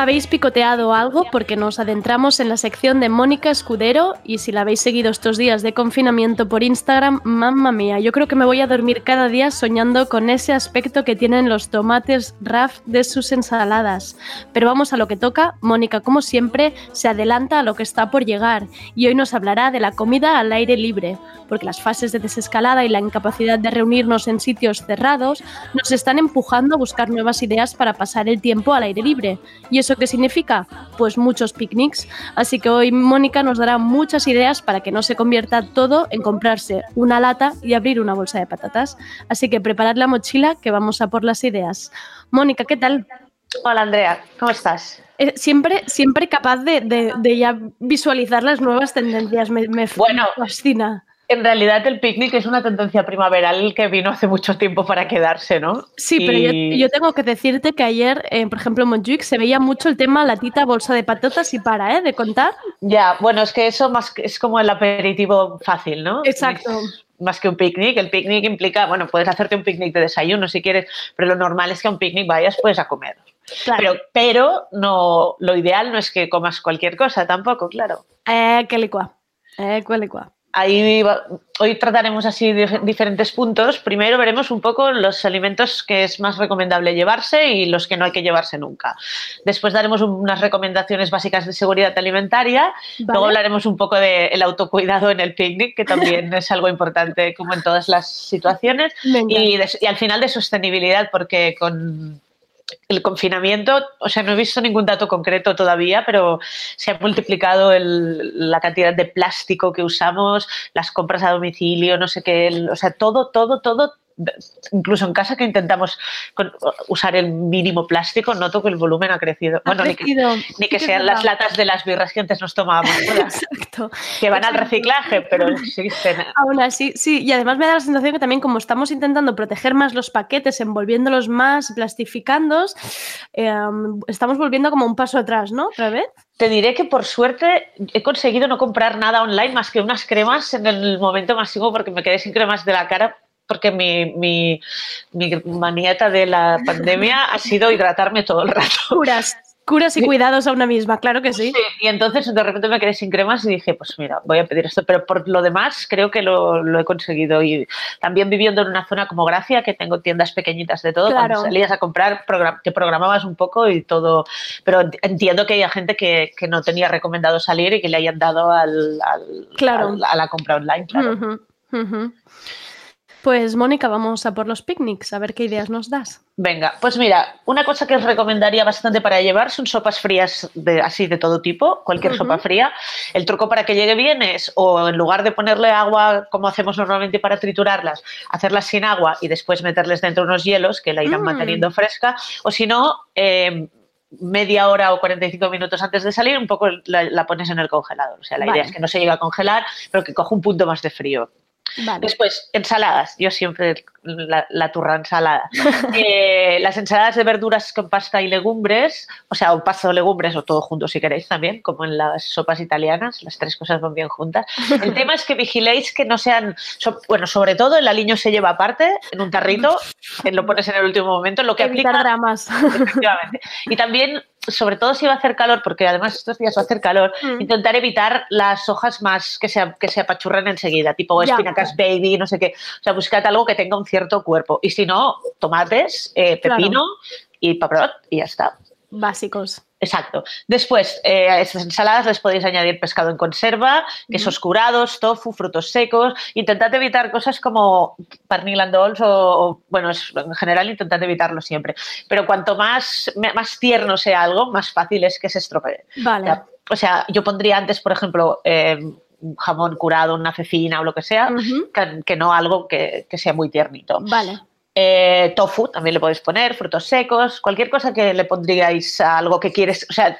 Habéis picoteado algo porque nos adentramos en la sección de Mónica Escudero y si la habéis seguido estos días de confinamiento por Instagram, mamma mía, yo creo que me voy a dormir cada día soñando con ese aspecto que tienen los tomates RAF de sus ensaladas. Pero vamos a lo que toca, Mónica como siempre se adelanta a lo que está por llegar y hoy nos hablará de la comida al aire libre, porque las fases de desescalada y la incapacidad de reunirnos en sitios cerrados nos están empujando a buscar nuevas ideas para pasar el tiempo al aire libre. ¿Y eso qué significa? Pues muchos picnics. Así que hoy Mónica nos dará muchas ideas para que no se convierta todo en comprarse una lata y abrir una bolsa de patatas. Así que preparad la mochila que vamos a por las ideas. Mónica, ¿qué tal? Hola Andrea, ¿cómo estás? Eh, Siempre, siempre capaz de, de- de ya visualizar las nuevas tendencias. Me, me Bueno. fascina. En realidad el picnic es una tendencia primaveral que vino hace mucho tiempo para quedarse, ¿no? Sí, pero yo, tengo que decirte que ayer, eh, por ejemplo, en Montjuic se veía mucho el tema latita, bolsa de patatas y para, ¿eh? De contar. Ya, bueno, es que eso más que- es como el aperitivo fácil, ¿no? Exacto. Es más que un picnic. El picnic implica, bueno, puedes hacerte un picnic de desayuno si quieres, pero lo normal es que a un picnic vayas pues a comer. Claro. Pero, pero no, lo ideal no es que comas cualquier cosa tampoco, claro. Eh, que licua. Eh, que licua. Ahí va- hoy trataremos así dif- diferentes puntos. Primero veremos un poco los alimentos que es más recomendable llevarse y los que no hay que llevarse nunca. Después daremos un- unas recomendaciones básicas de seguridad alimentaria. Luego hablaremos un poco del autocuidado en el picnic, que también es algo importante como en todas las situaciones. Venga. Y, de- y al final de sostenibilidad, porque con el confinamiento, o sea, no he visto ningún dato concreto todavía, pero se ha multiplicado el- la cantidad de plástico que usamos, las compras a domicilio, no sé qué, o sea, todo, todo, todo, incluso en casa que intentamos con- usar el mínimo plástico, noto que el volumen ha crecido. Bueno, ni que, ni sean las latas de las birras que antes nos tomábamos. Exacto. que van al reciclaje, pero existen. Aún así, sí, y además me da la sensación que también como estamos intentando proteger más los paquetes, envolviéndolos más, plastificándolos, eh, estamos volviendo como un paso atrás, ¿no? ¿Otra vez? Te diré que por suerte he conseguido no comprar nada online más que unas cremas en el momento máximo porque me quedé sin cremas de la cara porque mi, mi, mi manieta de la pandemia ha sido hidratarme todo el rato. Curas, curas y cuidados a una misma, claro que sí. Y entonces de repente me quedé sin cremas y dije, pues mira, voy a pedir esto. Pero por lo demás creo que lo, lo he conseguido. Y también viviendo en una zona como Gracia, que tengo tiendas pequeñitas de todo, Claro. cuando salías a comprar, te programabas un poco y todo. Pero ent- entiendo que haya gente que, que no tenía recomendado salir y que le hayan dado al, al- Claro. al- a la compra online, claro. Ujú. Pues Mónica, vamos a por los picnics, a ver qué ideas nos das. Venga, pues mira, una cosa que os recomendaría bastante para llevar son sopas frías de, así de todo tipo, cualquier sopa fría. El truco para que llegue bien es, o en lugar de ponerle agua como hacemos normalmente para triturarlas, hacerlas sin agua y después meterles dentro unos hielos que la irán Mm. manteniendo fresca, o si no, eh, media hora o 45 minutos antes de salir, un poco la, la pones en el congelador. O sea, la Vale. idea es que no se llegue a congelar, pero que coja un punto más de frío. Vale. Después, ensaladas. Yo siempre la, la turra ensalada. Eh, las ensaladas de verduras con pasta y legumbres, o sea, o pasta o legumbres o todo junto si queréis también, como en las sopas italianas, las tres cosas van bien juntas. El tema es que vigiléis que no sean, so- bueno, sobre todo el aliño se lleva aparte en un tarrito, lo pones en el último momento, lo que Evitar aplica dramas. Efectivamente. Y también, sobre todo si va a hacer calor, porque además estos días va a hacer calor, Mm. intentar evitar las hojas más que se, que se apachurren enseguida, tipo Ya. espinacas baby, no sé qué. O sea, buscad algo que tenga un cierto cuerpo. Y si no, tomates, eh, Claro. pepino y paprot y ya está. Básicos. Exacto. Después, eh, a estas ensaladas les podéis añadir pescado en conserva, quesos curados, tofu, frutos secos. Intentad evitar cosas como pernil and dolls o, o, bueno, en general intentad evitarlo siempre. Pero cuanto más, más tierno sea algo, más fácil es que se estropee. Vale. O sea, O sea, yo pondría antes, por ejemplo, eh, un jamón curado, una cecina o lo que sea, que no algo que, que sea muy tiernito. Vale. Eh, tofu también le podéis poner, frutos secos, cualquier cosa que le pondríais a algo que quieres, o sea,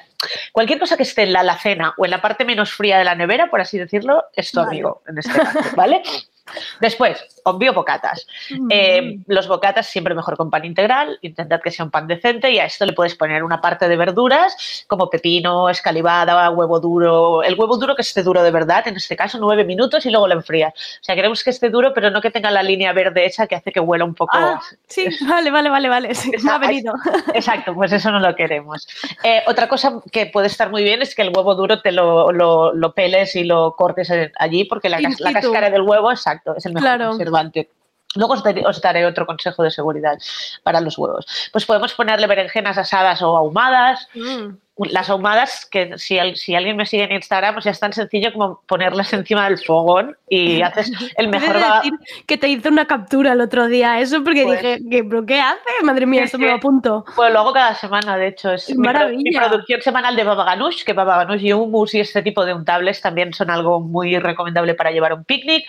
cualquier cosa que esté en la alacena o en la parte menos fría de la nevera, por así decirlo, es tu Vale. amigo en este caso, ¿vale? Después, obvio, bocatas. Eh, los bocatas siempre mejor con pan integral, intentad que sea un pan decente y a esto le puedes poner una parte de verduras como pepino, escalivada, huevo duro. El huevo duro que esté duro de verdad, en este caso nueve minutos y luego lo enfrías. O sea, queremos que esté duro pero no que tenga la línea verde esa que hace que huela un poco... Ah, sí, vale, vale, vale, vale. Sí, me ha venido. Exacto, pues eso no lo queremos. Eh, otra cosa que puede estar muy bien es que el huevo duro te lo, lo- lo peles y lo cortes allí porque la, la cáscara del huevo, exacto, es el mejor Claro. conservante. Luego os daré, os daré otro consejo de seguridad para los huevos. Pues podemos ponerle berenjenas asadas o ahumadas. Mm. Las ahumadas, que si, si alguien me sigue en Instagram, o sea, es tan sencillo como ponerlas encima del fogón y haces el mejor... decir que te hice una captura el otro día, eso porque Pues- dije, ¿qué, ¿pero qué hace? Madre mía, esto me lo apunto. Pues lo hago cada semana, de hecho. Es ¡Qué mi, pro- maravilla! mi producción semanal de baba ganoush, que baba ganoush y hummus y este tipo de untables también son algo muy recomendable para llevar a un picnic.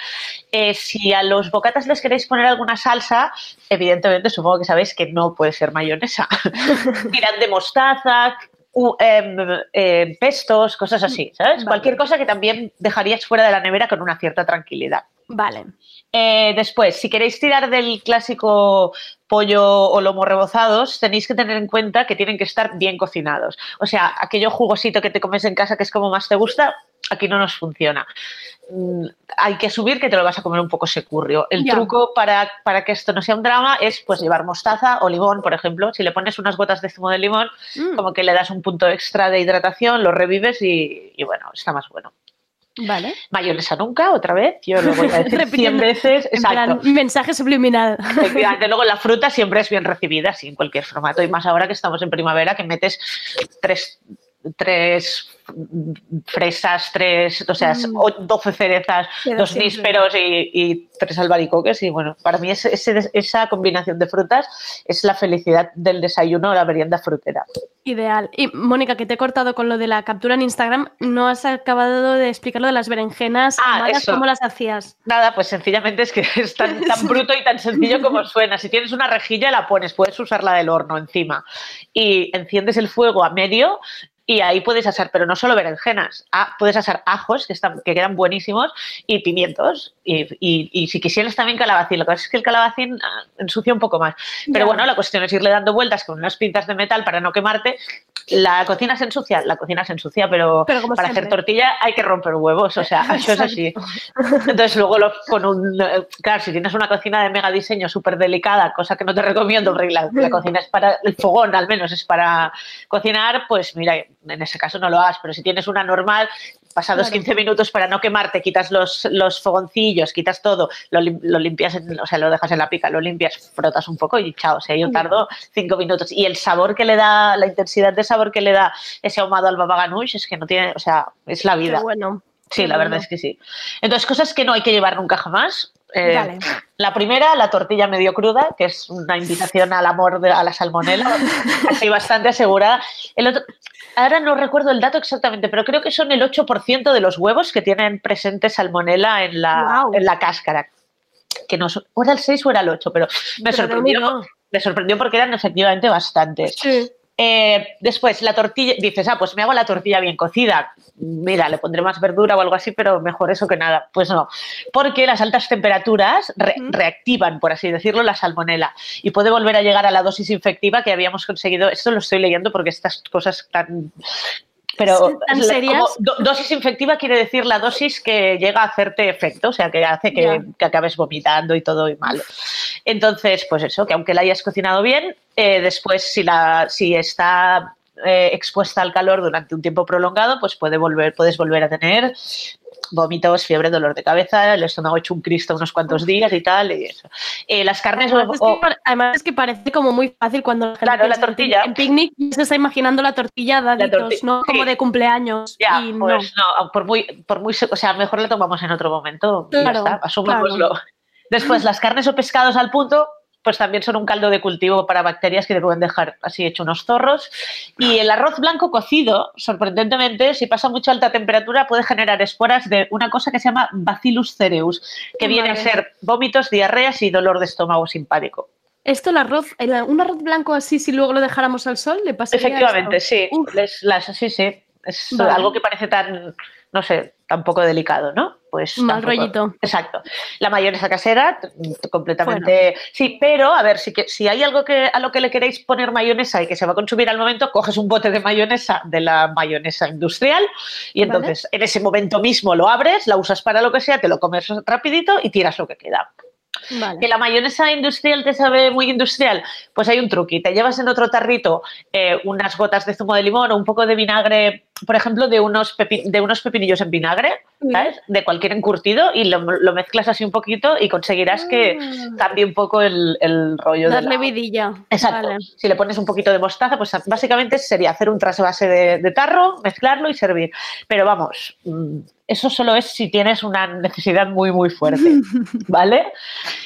Eh, si a los bocatas les queréis poner alguna salsa, evidentemente supongo que sabéis que no puede ser mayonesa. Tirad de mostaza, em, em, pestos, cosas así, ¿sabes? Vale. Cualquier cosa que también dejarías fuera de la nevera con una cierta tranquilidad. Vale. Eh, después, si queréis tirar del clásico pollo o lomo rebozados, tenéis que tener en cuenta que tienen que estar bien cocinados. O sea, aquello jugosito que te comes en casa que es como más te gusta, aquí no nos funciona. Mm, hay que subir que te lo vas a comer un poco securrio. El Ya. truco para, para que esto no sea un drama es pues llevar mostaza o limón, por ejemplo. Si le pones unas gotas de zumo de limón, Mm. como que le das un punto extra de hidratación, lo revives y, y bueno, está más bueno. Vale. Mayonesa nunca, otra vez. Yo lo voy a decir 100 Repitiendo, veces. En plan, Exacto. mensaje subliminal. Efectivamente, luego la fruta siempre es bien recibida, así en cualquier formato. Y más ahora que estamos en primavera, que metes tres, tres fresas, tres, o sea, Mm. o- 12 cerezas, Queda dos siempre. nísperos y, y tres albaricoques. Y bueno, para mí esa combinación de frutas es la felicidad del desayuno o la merienda frutera. Ideal. Y Mónica, que te he cortado con lo de la captura en Instagram, no has acabado de explicar lo de las berenjenas Ah, amadas. ¿cómo las hacías? Nada, pues sencillamente es que es tan, tan bruto y tan sencillo como suena. Si tienes una rejilla, la pones, puedes usarla del horno encima. Y enciendes el fuego a medio y ahí puedes asar, pero no solo berenjenas, ah, puedes asar ajos, que, están, que quedan buenísimos, y pimientos. Y, y- y si quisieras también calabacín. Lo que pasa es que el calabacín ah, ensucia un poco más. Pero Ya. bueno, la cuestión es irle dando vueltas con unas pinzas de metal para no quemarte. La cocina se ensucia, la cocina se ensucia, pero, para hacer tortilla hay que romper huevos, o sea, eso es así. Entonces luego lo- con un... eh, Claro, si tienes una cocina de mega diseño súper delicada, cosa que no te recomiendo, porque la, la cocina es para... El fogón al menos es para cocinar, pues mira, en ese caso no lo hagas, pero si tienes una normal, pasados Claro. 15 minutos para no quemarte, quitas los, los fogoncillos, quitas todo, lo, lo limpias, en- o sea, lo dejas en la pica, lo limpias, frotas un poco y chao, o sea, yo tardo 5 minutos. Y el sabor que le da, la intensidad de sabor que le da ese ahumado al baba ganoush es que no tiene, o sea, es la Qué vida. bueno. Sí, la verdad es que sí. Entonces, cosas que no hay que llevar nunca jamás. Eh. La primera, la tortilla medio cruda, que es una invitación al amor de, a la salmonela, así bastante asegurada. El otro, ahora no recuerdo el dato exactamente, pero creo que son el 8% de los huevos que tienen presente salmonela en la, en la cáscara. Que no, o era el 6 o era el 8, pero me Pero sorprendió, me sorprendió porque eran efectivamente bastantes. Sí. Eh, después, la tortilla, dices, ah, pues me hago la tortilla bien cocida. Mira, le pondré más verdura o algo así, pero mejor eso que nada. Pues no, porque las altas temperaturas re- reactivan, por así decirlo, la salmonela y puede volver a llegar a la dosis infectiva que habíamos conseguido. Esto lo estoy leyendo porque estas cosas tan. Pero tan serias. como dosis infectiva quiere decir la dosis que llega a hacerte efecto, o sea, que hace que, acabes vomitando y todo y mal. Entonces, pues eso, que aunque la hayas cocinado bien, eh, después si, la, si está eh, expuesta al calor durante un tiempo prolongado, pues puede volver, puedes volver a tener vómitos, fiebre, dolor de cabeza, el estómago hecho un cristo unos cuantos días y tal, y eso. Eh, las carnes... Además es, o- que, pare- además es que parece como muy fácil cuando la gente Claro, la tortilla. En picnic se está imaginando la tortilla daditos, torti- ¿no? Como de cumpleaños. Ya, y pues no. no. por muy, por muy, o sea, mejor la tomamos en otro momento. y ya Claro, está, asumámoslo. Después, las carnes o pescados al punto, pues también son un caldo de cultivo para bacterias que te pueden dejar así hecho unos zorros. Y el arroz blanco cocido, sorprendentemente, si pasa mucho alta temperatura, puede generar esporas de una cosa que se llama Bacillus cereus, que viene a ser vómitos, diarreas y dolor de estómago simpático. Esto, el arroz, el- un arroz blanco así, si luego lo dejáramos al sol, le pasaría Efectivamente, esto? sí. Les- las, sí, sí. Es Vale. algo que parece tan, no sé, tan poco delicado, ¿no? Pues Mal tampoco. rollito. Exacto. La mayonesa casera, completamente. Sí, pero a ver, si, que, si hay algo que, a lo que le queréis poner mayonesa y que se va a consumir al momento, coges un bote de mayonesa de la mayonesa industrial y Vale. entonces en ese momento mismo lo abres, la usas para lo que sea, te lo comes rapidito y tiras lo que queda. Vale. ¿Que la mayonesa industrial te sabe muy industrial? Pues hay un truqui. Te llevas en otro tarrito eh, unas gotas de zumo de limón o un poco de vinagre, por ejemplo, de unos, de unos pepinillos en vinagre, ¿sabes? De cualquier encurtido y lo, lo mezclas así un poquito y conseguirás que Ah. cambie un poco el, el rollo de Darle la- vidilla. Exacto. Vale. Si le pones un poquito de mostaza, pues básicamente sería hacer un trasvase de, de tarro, mezclarlo y servir. Pero vamos, mm, eso solo es si tienes una necesidad muy, muy fuerte. ¿Vale?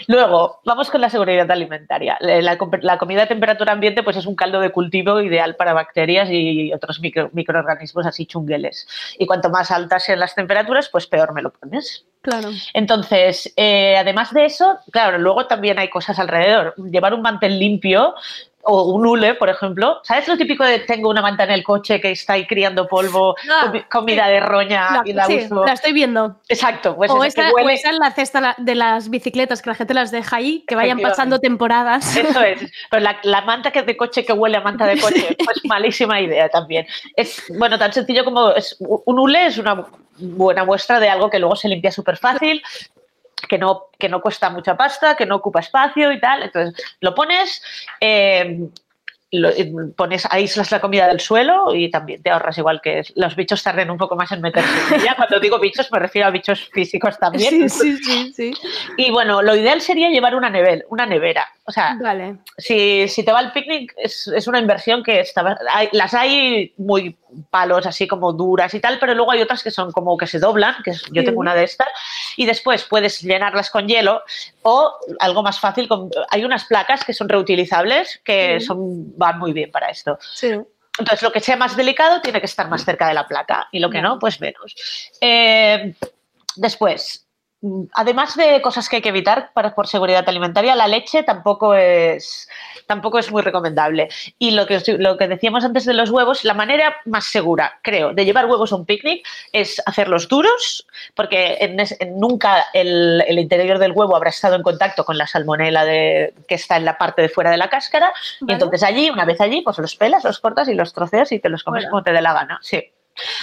Luego, vamos con la seguridad alimentaria. La, la la comida a temperatura ambiente pues es un caldo de cultivo ideal para bacterias y otros micro- microorganismos así chungueles. Y cuanto más altas sean las temperaturas, pues peor me lo pones. Claro. Entonces, eh, además de eso, claro, luego también hay cosas alrededor. Llevar un mantel limpio o un hule, por ejemplo. ¿Sabes lo típico de tengo una manta en el coche que está ahí criando polvo, Ah, comi- comida sí. de roña La, y la sí, uso? la estoy viendo. Exacto, pues o, que esa, o huele- esa en la cesta de las bicicletas, que la gente las deja ahí, que vayan pasando temporadas. Eso es. Pero la, la manta que es de coche que huele a manta de coche, pues malísima idea también. Es, bueno, tan sencillo como es, un hule es una buena muestra de algo que luego se limpia súper fácil, que no, que no cuesta mucha pasta, que no ocupa espacio y tal. Entonces, lo pones. eh, lo- eh, pones, aíslas la comida del suelo y también te ahorras igual que los bichos tarden un poco más en meterse en ella. Cuando digo bichos me refiero a bichos físicos también. Sí, sí, sí, sí. Y bueno, lo ideal sería llevar una, nevel, una nevera. O sea, Vale. si, si te va al picnic es, es una inversión que está, hay- las hay muy palos así como duras y tal, pero luego hay otras que son como que se doblan, que yo tengo una de estas, y después puedes llenarlas con hielo o algo más fácil, con- hay unas placas que son reutilizables que son, van muy bien para esto. Sí. Entonces, lo que sea más delicado tiene que estar más cerca de la placa y lo que no, pues menos. Eh, después, además de cosas que hay que evitar para, por seguridad alimentaria, la leche tampoco es, tampoco es muy recomendable. Y lo que, lo que decíamos antes de los huevos, la manera más segura, creo, de llevar huevos a un picnic es hacerlos duros, porque en es- en nunca el, el interior del huevo habrá estado en contacto con la salmonela de, que está en la parte de fuera de la cáscara. Y entonces allí, una vez allí, pues los pelas, los cortas y los troceas y te los comes Hola. como te dé la gana. Sí.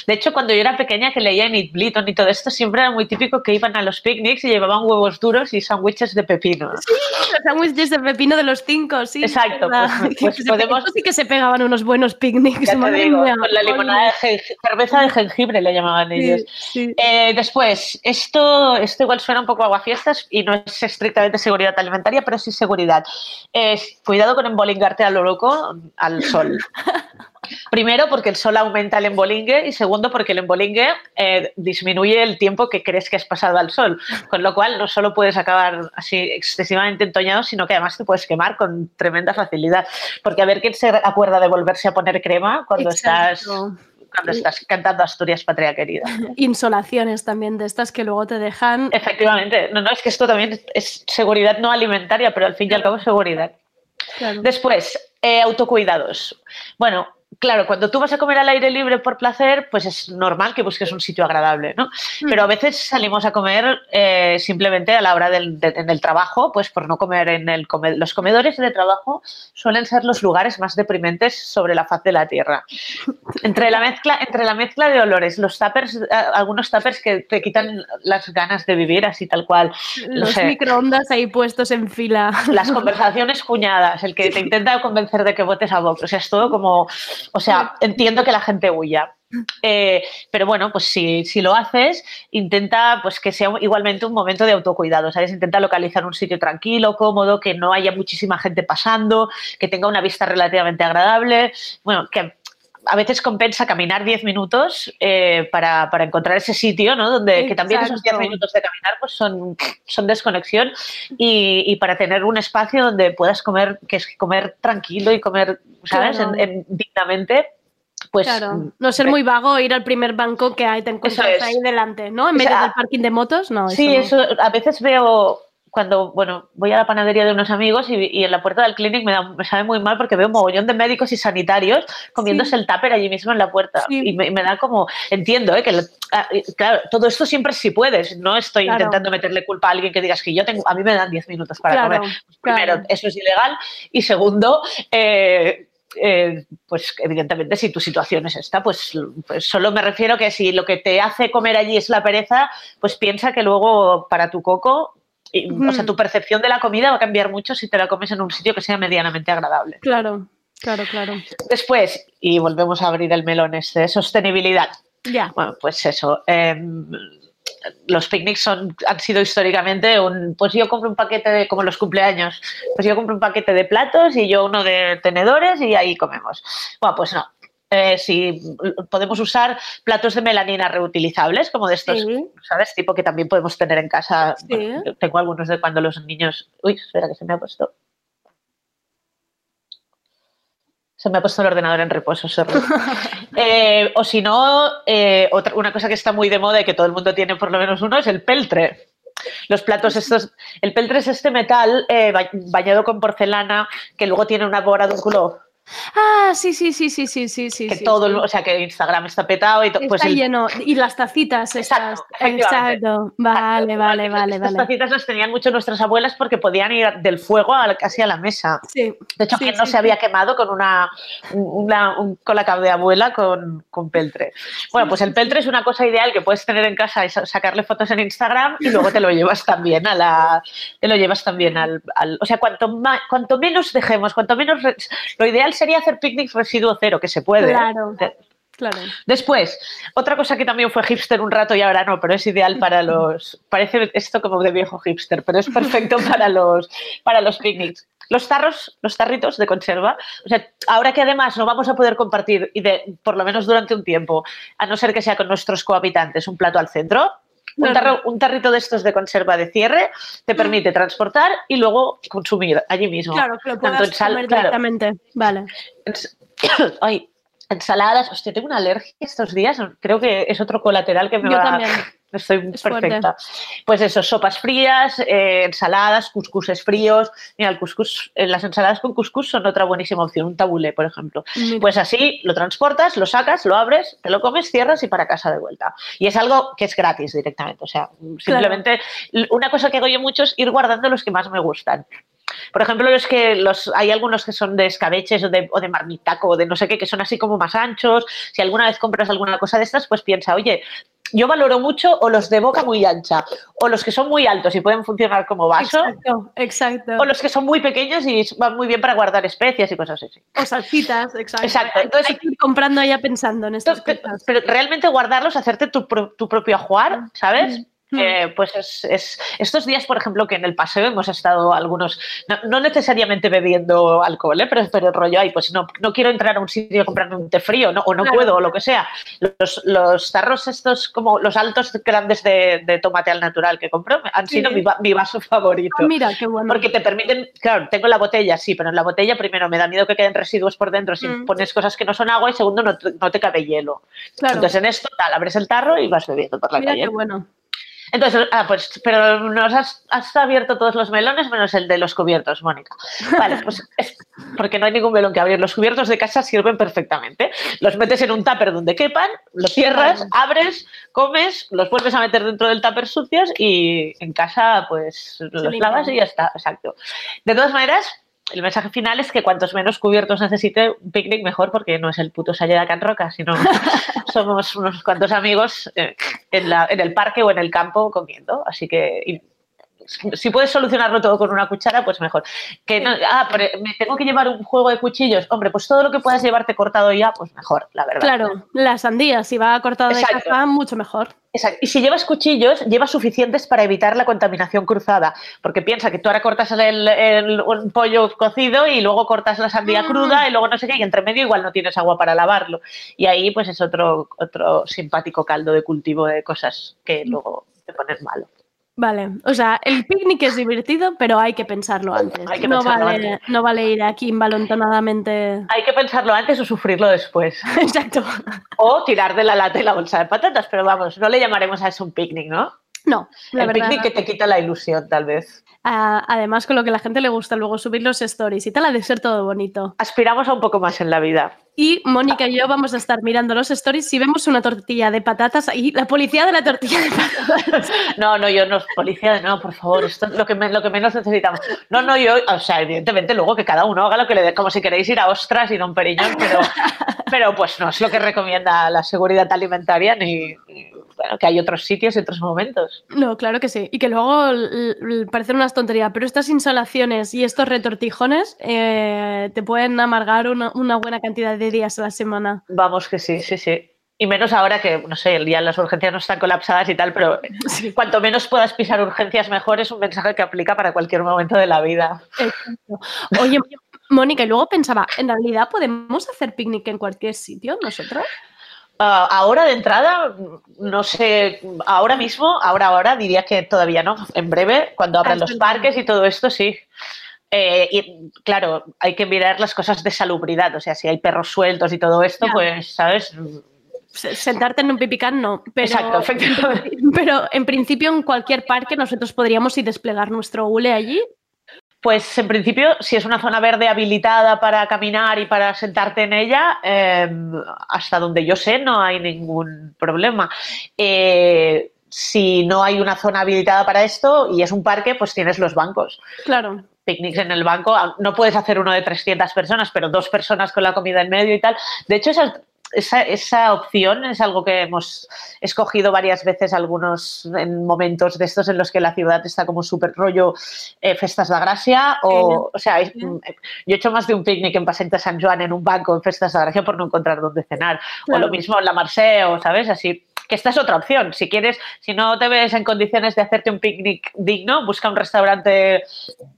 De hecho, cuando yo era pequeña que leía en Eat Blyton y todo esto, siempre era muy típico que iban a los picnics y llevaban huevos duros y sándwiches de pepino. Los sándwiches de pepino de los cinco, sí. Exacto, pues- pues Que se- podemos- sí que se pegaban unos buenos picnics. Ya te digo, con la limonada de cerveza de jengibre le llamaban ellos. Sí, sí. Eh, después, esto, esto igual suena un poco a aguafiestas y no es estrictamente seguridad alimentaria, pero sí seguridad. Es cuidado con embolingarte a lo loco al sol. Primero, porque el sol aumenta el embolingue y segundo, porque el embolingue eh, disminuye el tiempo que crees que has pasado al sol. Con lo cual, no solo puedes acabar así excesivamente entoñado, sino que además te puedes quemar con tremenda facilidad. Porque a ver quién se acuerda de volverse a poner crema cuando estás cuando estás cantando Asturias Patria Querida. Insolaciones también de estas que luego te dejan. Efectivamente, no, no, es que esto también es seguridad no alimentaria, pero al fin y al cabo seguridad. Claro. Después, eh, autocuidados. Bueno, claro, cuando tú vas a comer al aire libre por placer, pues es normal que busques un sitio agradable, ¿no? Pero a veces salimos a comer eh, simplemente a la hora del, de- en el trabajo, pues por no comer en el come- los comedores de trabajo suelen ser los lugares más deprimentes sobre la faz de la tierra. Entre la mezcla, entre la mezcla de olores, los tuppers, algunos tuppers que te quitan las ganas de vivir así tal cual. no Los sé. microondas ahí puestos en fila. las conversaciones cuñadas, el que te intenta convencer de que votes a Vox, o sea, es todo como, o sea, entiendo que la gente huya. Eh, pero bueno, pues si, si lo haces, intenta pues que sea igualmente un momento de autocuidado, ¿sabes? Intenta localizar un sitio tranquilo, cómodo, que no haya muchísima gente pasando, que tenga una vista relativamente agradable, bueno, que a veces compensa caminar 10 minutos eh, para, para encontrar ese sitio, ¿no? Donde que también esos 10 Exacto. minutos de caminar pues son, son desconexión y, y para tener un espacio donde puedas comer, que es comer tranquilo y comer, ¿sabes? Claro. En- en- dignamente, pues Claro, no ser muy vago, ir al primer banco que hay, te encuentras ahí delante, ¿no? En O medio sea, del parking de motos, no. Sí, eso eso a veces veo cuando, bueno, voy a la panadería de unos amigos y, y en la puerta del clinic me, da- me sabe muy mal porque veo un mogollón de médicos y sanitarios comiéndose Sí. el tupper allí mismo en la puerta. Sí. Y me, me da como, entiendo, ¿eh? que lo- ah, claro, todo esto siempre si puedes. No estoy Claro. intentando meterle culpa a alguien que digas que yo tengo, a mí me dan 10 minutos para Claro, comer. Pues Primero, claro. eso es ilegal. Y segundo, eh, eh, pues evidentemente si tu situación es esta, pues, pues solo me refiero que si lo que te hace comer allí es la pereza, pues piensa que luego para tu coco, y- o sea, Ujú. tu percepción de la comida va a cambiar mucho si te la comes en un sitio que sea medianamente agradable. Claro, claro, claro. Después, y volvemos a abrir el melón este, sostenibilidad. Ya. Bueno, pues eso. em, los picnics son, han sido históricamente un. Pues yo compro un paquete de. como los cumpleaños. Pues yo compro un paquete de platos y yo uno de tenedores y ahí comemos. Bueno, pues no. Eh, si podemos usar platos de melanina reutilizables, como de estos, Sí. ¿sabes? Tipo que también podemos tener en casa. Sí. Bueno, yo tengo algunos de cuando los niños. Uy, espera que se me ha puesto. Se me ha puesto el ordenador en reposo, sorry. Eh, o si no, eh, otra, una cosa que está muy de moda y que todo el mundo tiene por lo menos uno es el peltre. Los platos estos, el peltre es este metal eh, ba- bañado con porcelana que luego tiene una bora de un color Ah, sí, sí, sí, sí, sí, sí, sí. que sí, todo, sí. o sea que Instagram está petado y todo. Está Pues el- lleno. Y las tacitas estas. Exacto. Exacto. Vale, vale, vale, Estas vale. tacitas las tenían mucho nuestras abuelas porque podían ir del fuego a la- casi a la mesa. Sí. De hecho, sí, ¿quién no se había quemado con una, una un colacao de abuela con, con peltre? Bueno, pues el peltre es una cosa ideal que puedes tener en casa y sa- sacarle fotos en Instagram y luego te lo llevas también a la, te lo llevas también al, al- o sea, cuanto más, cuanto menos dejemos, cuanto menos, lo ideal ideal sería hacer picnics residuo cero, que se puede. ¿eh? Claro. Claro. Después, otra cosa que también fue hipster un rato y ahora no, pero es ideal para los. Parece esto como de viejo hipster, pero es perfecto para los, para los picnics. Los tarros, los tarritos de conserva. O sea, ahora que además no vamos a poder compartir, y de, por lo menos durante un tiempo, a no ser que sea con nuestros cohabitantes, un plato al centro, un, tarro- un tarrito de estos de conserva de cierre te permite transportar y luego consumir allí mismo. Claro, que lo Tanto puedas ensal- comer claro, directamente. Vale. ens- Ay, ensaladas. Hostia, tengo una alergia estos días. Creo que es otro colateral que me Yo va. también. Estoy Es fuerte. perfecta. Pues eso, sopas frías, eh, ensaladas, cuscuses fríos. Mira, el cuscús, eh, las ensaladas con cuscús son otra buenísima opción, un tabulé, por ejemplo. Mira. Pues así lo transportas, lo sacas, lo abres, te lo comes, cierras y para casa de vuelta. Y es algo que es gratis directamente. O sea, simplemente una cosa que hago yo mucho es ir guardando los que más me gustan. Por ejemplo, los que los, hay algunos que son de escabeches o de, o de marmitaco o de no sé qué, que son así como más anchos. Si alguna vez compras alguna cosa de estas, pues piensa, oye, yo valoro mucho o los de boca muy ancha, o los que son muy altos y pueden funcionar como vaso, Exacto, exacto. o los que son muy pequeños y van muy bien para guardar especias y cosas así. O salsitas, exacto. Exacto, Hay- entonces- hay que ir comprando ya pensando en estas Entonces, cosas. pero realmente guardarlos, hacerte tu, tu propio ajuar, ¿sabes? Mm. Eh, pues es, es- estos días, por ejemplo, que en el paseo hemos estado algunos, no, no necesariamente bebiendo alcohol, ¿eh? pero, pero rollo ahí, pues no, no quiero entrar a un sitio a comprarme un té frío, ¿no? o no Claro. puedo, o lo que sea. Los, los tarros estos, como los altos grandes de, de tomate al natural que compro, han Sí. sido mi, va- mi vaso favorito. Ah, Mira, qué bueno. Porque te permiten, claro, tengo la botella, sí, pero en la botella primero me da miedo que queden residuos por dentro si Mm. pones cosas que no son agua y segundo no te, no te cabe hielo. claro. Entonces en esto tal, abres el tarro y vas bebiendo por la Mira calle. qué bueno. Entonces, ah, pues, pero nos has, has abierto todos los melones menos el de los cubiertos, Mónica. Vale, pues es porque no hay ningún melón que abrir. Los cubiertos de casa sirven perfectamente. Los metes en un tupper donde quepan, los cierras, abres, comes, los vuelves a meter dentro del tupper sucios y en casa pues los limpian. lavas y ya está, exacto. De todas maneras, el mensaje final es que cuantos menos cubiertos necesite un picnic mejor porque no es el puto Salle de Can Roca, sino somos unos cuantos amigos eh, en, la- en el parque o en el campo comiendo. Así que si puedes solucionarlo todo con una cuchara, pues mejor. Que no- ah, pero me tengo que llevar un juego de cuchillos. Hombre, pues todo lo que puedas llevarte cortado ya, pues mejor, la verdad. Claro, la sandía, si va cortado de Exacto. casa, mucho mejor. Exacto. Y si llevas cuchillos, lleva suficientes para evitar la contaminación cruzada. Porque piensa que tú ahora cortas el, el- un pollo cocido y luego cortas la sandía Mm. cruda y luego no sé qué, y entre medio igual no tienes agua para lavarlo. Y ahí pues es otro, otro simpático caldo de cultivo de cosas que luego te pones malo. Vale, o sea, el picnic es divertido, pero hay que pensarlo antes. Hay que no, pensarlo vale, antes. no vale ir aquí involuntonadamente. Hay que pensarlo antes o sufrirlo después. Exacto. O tirar de la lata y la bolsa de patatas, pero vamos, no le llamaremos a eso un picnic, ¿no? No, la el verdad. picnic que te quita la ilusión, tal vez. Ah, además, con lo que a la gente le gusta luego subir los stories y tal, ha de ser todo bonito. Aspiramos a un poco más en la vida. Y Mónica y yo vamos a estar mirando los stories si vemos una tortilla de patatas y la policía de la tortilla de patatas. No, no, yo no, policía, no, por favor, esto es lo que, me- lo que menos necesitamos. No, no, yo, o sea, evidentemente luego que cada uno haga lo que le dé, como si queréis ir a ostras y no un periñón, pero, pero pues no es lo que recomienda la seguridad alimentaria ni, ni- bueno, que hay otros sitios y otros momentos. No, claro que sí. Y que luego parecen unas tonterías, pero estas instalaciones y estos retortijones eh, te pueden amargar una, una buena cantidad de días a la semana. Vamos que sí, sí, sí. Y menos ahora que, no sé, el día las urgencias no están colapsadas y tal, pero Sí. cuanto menos puedas pisar urgencias mejor es un mensaje que aplica para cualquier momento de la vida. Exacto. Oye, Mónica, y luego pensaba, ¿en realidad podemos hacer picnic en cualquier sitio nosotros? Ah, ahora de entrada, no sé, ahora mismo, ahora, ahora diría que todavía no. En breve, cuando abran los parques y todo esto, sí. Eh, y claro, hay que mirar las cosas de salubridad, o sea, si hay perros sueltos y todo esto, pues, ¿sabes? Se- Sentarte en un pipicán no, pero, Exacto, efectivamente. pero en principio en cualquier parque nosotros podríamos ir desplegar nuestro hule allí. Pues en principio, si es una zona verde habilitada para caminar y para sentarte en ella, eh, hasta donde yo sé no hay ningún problema. Eh, si no hay una zona habilitada para esto y es un parque, pues tienes los bancos. Claro. picnics en el banco. No puedes hacer uno de 300 personas, pero dos personas con la comida en medio y tal. De hecho, esas, esa, esa opción es algo que hemos escogido varias veces algunos en momentos de estos en los que la ciudad está como súper rollo eh, festas de Gracia o, o sea, es- yo he hecho más de un picnic en de San Joan en un banco en festas de Gracia por no encontrar dónde cenar o lo mismo en la Marseo, ¿sabes? Así esta es otra opción. Si quieres, si no te ves en condiciones de hacerte un picnic digno, busca un restaurante,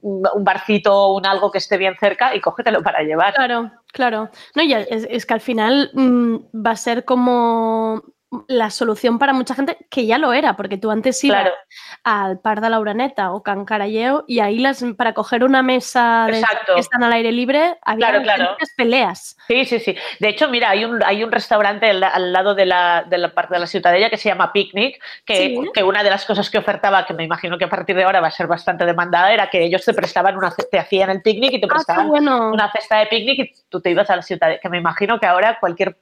un barcito, un algo que esté bien cerca y cógetelo para llevar. Claro, claro. No, ya es, es que al final mm, va a ser como la solución para mucha gente, que ya lo era, porque tú antes ibas Claro. al Par de la Uraneta o Can Caralleo y ahí las, para coger una mesa de que están al aire libre había Claro, claro. peleas. Sí, sí, sí. De hecho, mira, hay un, hay un restaurante al, al lado de la, de la parte de la Ciutadella que se llama Picnic, que, Sí. que una de las cosas que ofertaba, que me imagino que a partir de ahora va a ser bastante demandada, era que ellos te prestaban una, te hacían el picnic y te Ah, prestaban bueno. una cesta de picnic y tú te ibas a la Ciutadella, que me imagino que ahora cualquier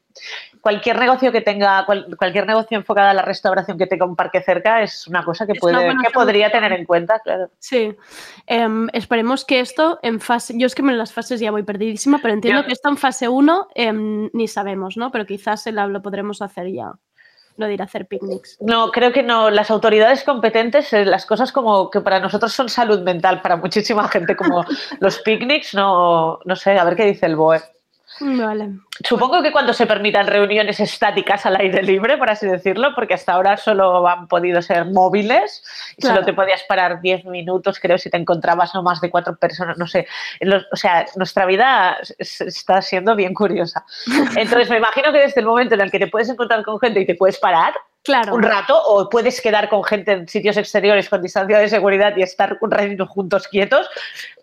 cualquier negocio que tenga cual- cualquier negocio enfocado a la restauración que tenga un parque cerca es una cosa que puede podría tener en cuenta, claro. Sí. Em, esperemos que esto en fase. Yo es que en las fases ya voy perdidísima, pero entiendo Ya. que esto en fase 1 em, ni sabemos, ¿no? Pero quizás el- lo podremos hacer ya. Lo de ir a hacer picnics. No, creo que no. Las autoridades competentes, eh, las cosas como que para nosotros son salud mental, para muchísima gente como los picnics, no, no sé, a ver qué dice el BOE. Vale. Supongo que cuando se permitan reuniones estáticas al aire libre, por así decirlo, porque hasta ahora solo han podido ser móviles y Claro. solo te podías parar 10 minutos, creo, si te encontrabas no más de cuatro personas, no sé. O sea, nuestra vida es- está siendo bien curiosa. Entonces, me imagino que desde el momento en el que te puedes encontrar con gente y te puedes parar, Claro. un rato o puedes quedar con gente en sitios exteriores con distancia de seguridad y estar un ratito juntos quietos.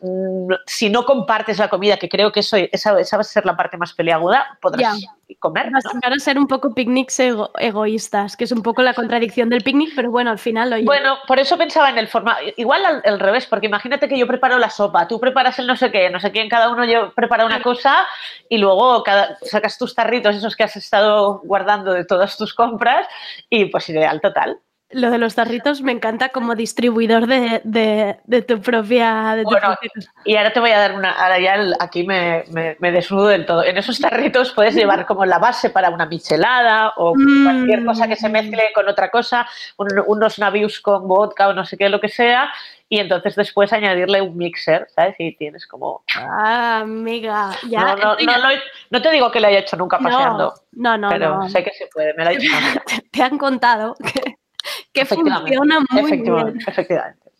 mm, Si no compartes la comida, que creo que eso, esa, esa va a ser la parte más peliaguda, podrás comer. Vas- Van a ser un poco picnics ego- egoístas, que es un poco la contradicción del picnic, pero bueno, al final, oye, Bueno, por eso pensaba en el formato. Igual al, al revés, porque imagínate que yo preparo la sopa, tú preparas el no sé qué, no sé quién, cada uno yo prepara una cosa y luego cada, sacas tus tarritos, esos que has estado guardando de todas tus compras, y pues ideal total. Lo de los tarritos me encanta como distribuidor de, de- de tu propia... de tu Bueno, propia- Y ahora te voy a dar una. Ahora ya aquí me, me- me desnudo del todo. En esos tarritos puedes llevar como la base para una michelada o Mm. cualquier cosa que se mezcle con otra cosa, un- unos navius con vodka o no sé qué, lo que sea. Y entonces después añadirle un mixer, ¿sabes? Y tienes como. Ah, amiga. Ya, no, no, no, he- no te digo que lo haya hecho nunca paseando, No, no, pero no. sé que se puede, me lo ha amiga. Te han contado que, que funciona muy bien. efectivamente.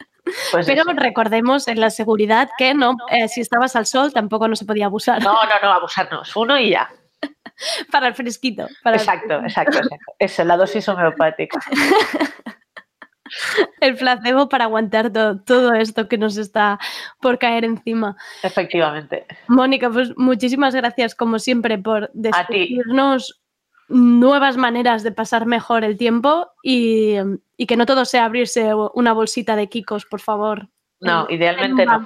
Pues Pero eso. recordemos en la seguridad que no, eh, si estabas al sol tampoco no se podía abusar No, no, no, abusarnos. Uno y ya. para el fresquito. para el- Exacto, exacto, exacto. Esa es la dosis homeopática. el placebo para aguantar to- todo esto que nos está por caer encima. Efectivamente. Mónica, pues muchísimas gracias como siempre por descubrirnos nuevas maneras de pasar mejor el tiempo y, y que no todo sea abrirse una bolsita de Kikos, por favor. No, En- idealmente no.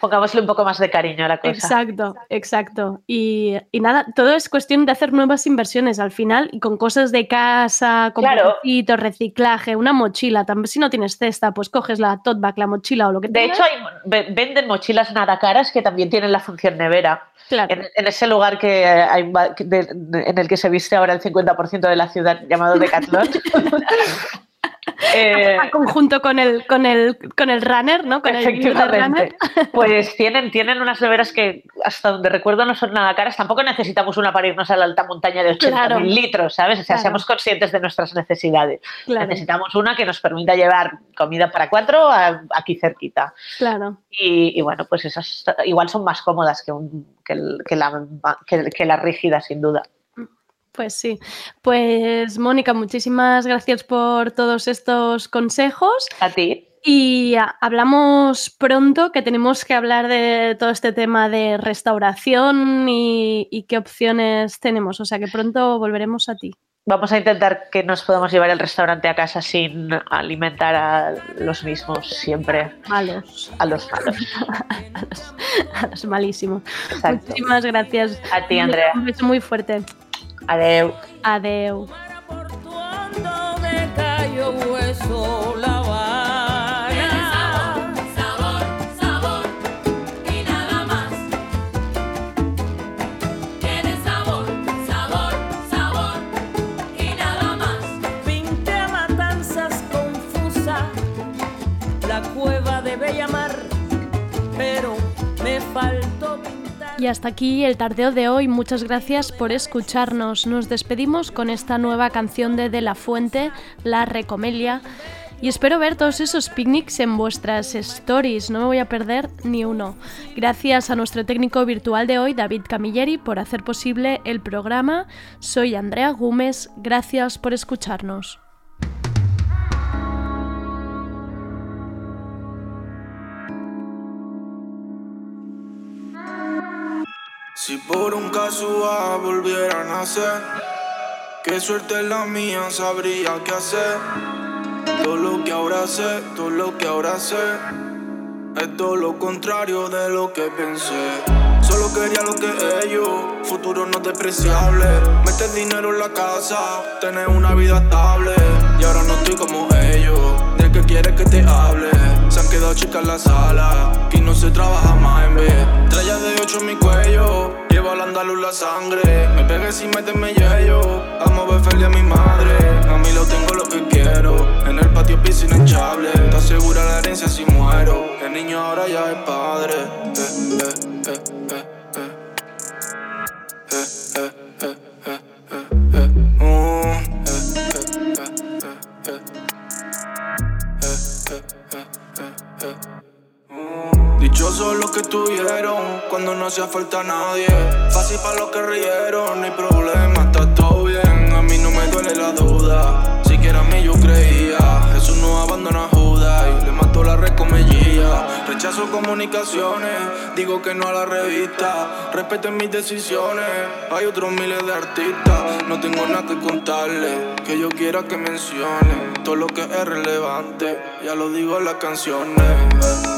Pongámosle un poco más de cariño a la cosa. Exacto, exacto. Y, y nada, todo es cuestión de hacer nuevas inversiones al final y con cosas de casa, con Claro. poquito, reciclaje, una mochila. También si no tienes cesta, pues coges la tote bag, la mochila o lo que De tengas. hecho, hay, ve- venden mochilas nada caras que también tienen la función nevera. Claro. En, en ese lugar que hay, de- de- en el que se viste ahora el 50% de la ciudad llamado Decathlon. Eh, conjunto con el, con el, con el runner, ¿no? Con el runner. Pues tienen, tienen unas neveras que, hasta donde recuerdo, no son nada caras. Tampoco necesitamos una para irnos a la alta montaña de 80.000 Claro. litros, ¿sabes? O sea, Claro. seamos conscientes de nuestras necesidades. Claro, Necesitamos una que nos permita llevar comida para cuatro a- aquí cerquita. claro. Y, y bueno, pues esas igual son más cómodas que, un, que, el- que la, que, que la rígida, sin duda. Pues sí. Pues Mónica, muchísimas gracias por todos estos consejos. A ti. Y hablamos pronto, que tenemos que hablar de todo este tema de restauración y, y qué opciones tenemos. O sea que pronto volveremos a ti. Vamos a intentar que nos podamos llevar el restaurante a casa sin alimentar a los mismos siempre, Malos. a los malos. A los, a los malísimos. Exacto. Muchísimas gracias. A ti, Andrea. Un beso muy fuerte. Adeu. Adeu. Y hasta aquí el tardeo de hoy. Muchas gracias por escucharnos. Nos despedimos con esta nueva canción de De la Fuente, La Recomelia. Y espero ver todos esos picnics en vuestras stories, no me voy a perder ni uno. Gracias a nuestro técnico virtual de hoy, David Camilleri, por hacer posible el programa. Soy Andrea Gómez, gracias por escucharnos. Si por un caso A volviera a nacer, qué suerte la mía, sabría qué hacer. Todo lo que ahora sé, todo lo que ahora sé, es todo lo contrario de lo que pensé. Solo quería lo que ellos, futuro no despreciable. Meter dinero en la casa, tener una vida estable. Y ahora no estoy como ellos, del que quiere que te hable. Han quedado chicas en la sala, aquí no se trabaja más en vez. Estrella de ocho en mi cuello, llevo al andaluz la sangre. Me pegué sin meterme yello, amo ver feliz a mi madre. A mí lo tengo lo que quiero, en el patio piscina hinchable. Está segura la herencia si muero, el niño ahora ya es padre. Eh, eh, eh. Eh, eh, eh, que tuvieron cuando no hacía falta nadie. Fácil para los que rieron, no hay problema, está todo bien. A mí no me duele la duda. Siquiera a mí yo creía. Jesús no abandona a Judas y le mató la recomellía. Rechazo comunicaciones, digo que no a la revista. Respeten mis decisiones, hay otros miles de artistas. No tengo nada que contarle, que yo quiera que mencione. Todo lo que es relevante, ya lo digo en las canciones.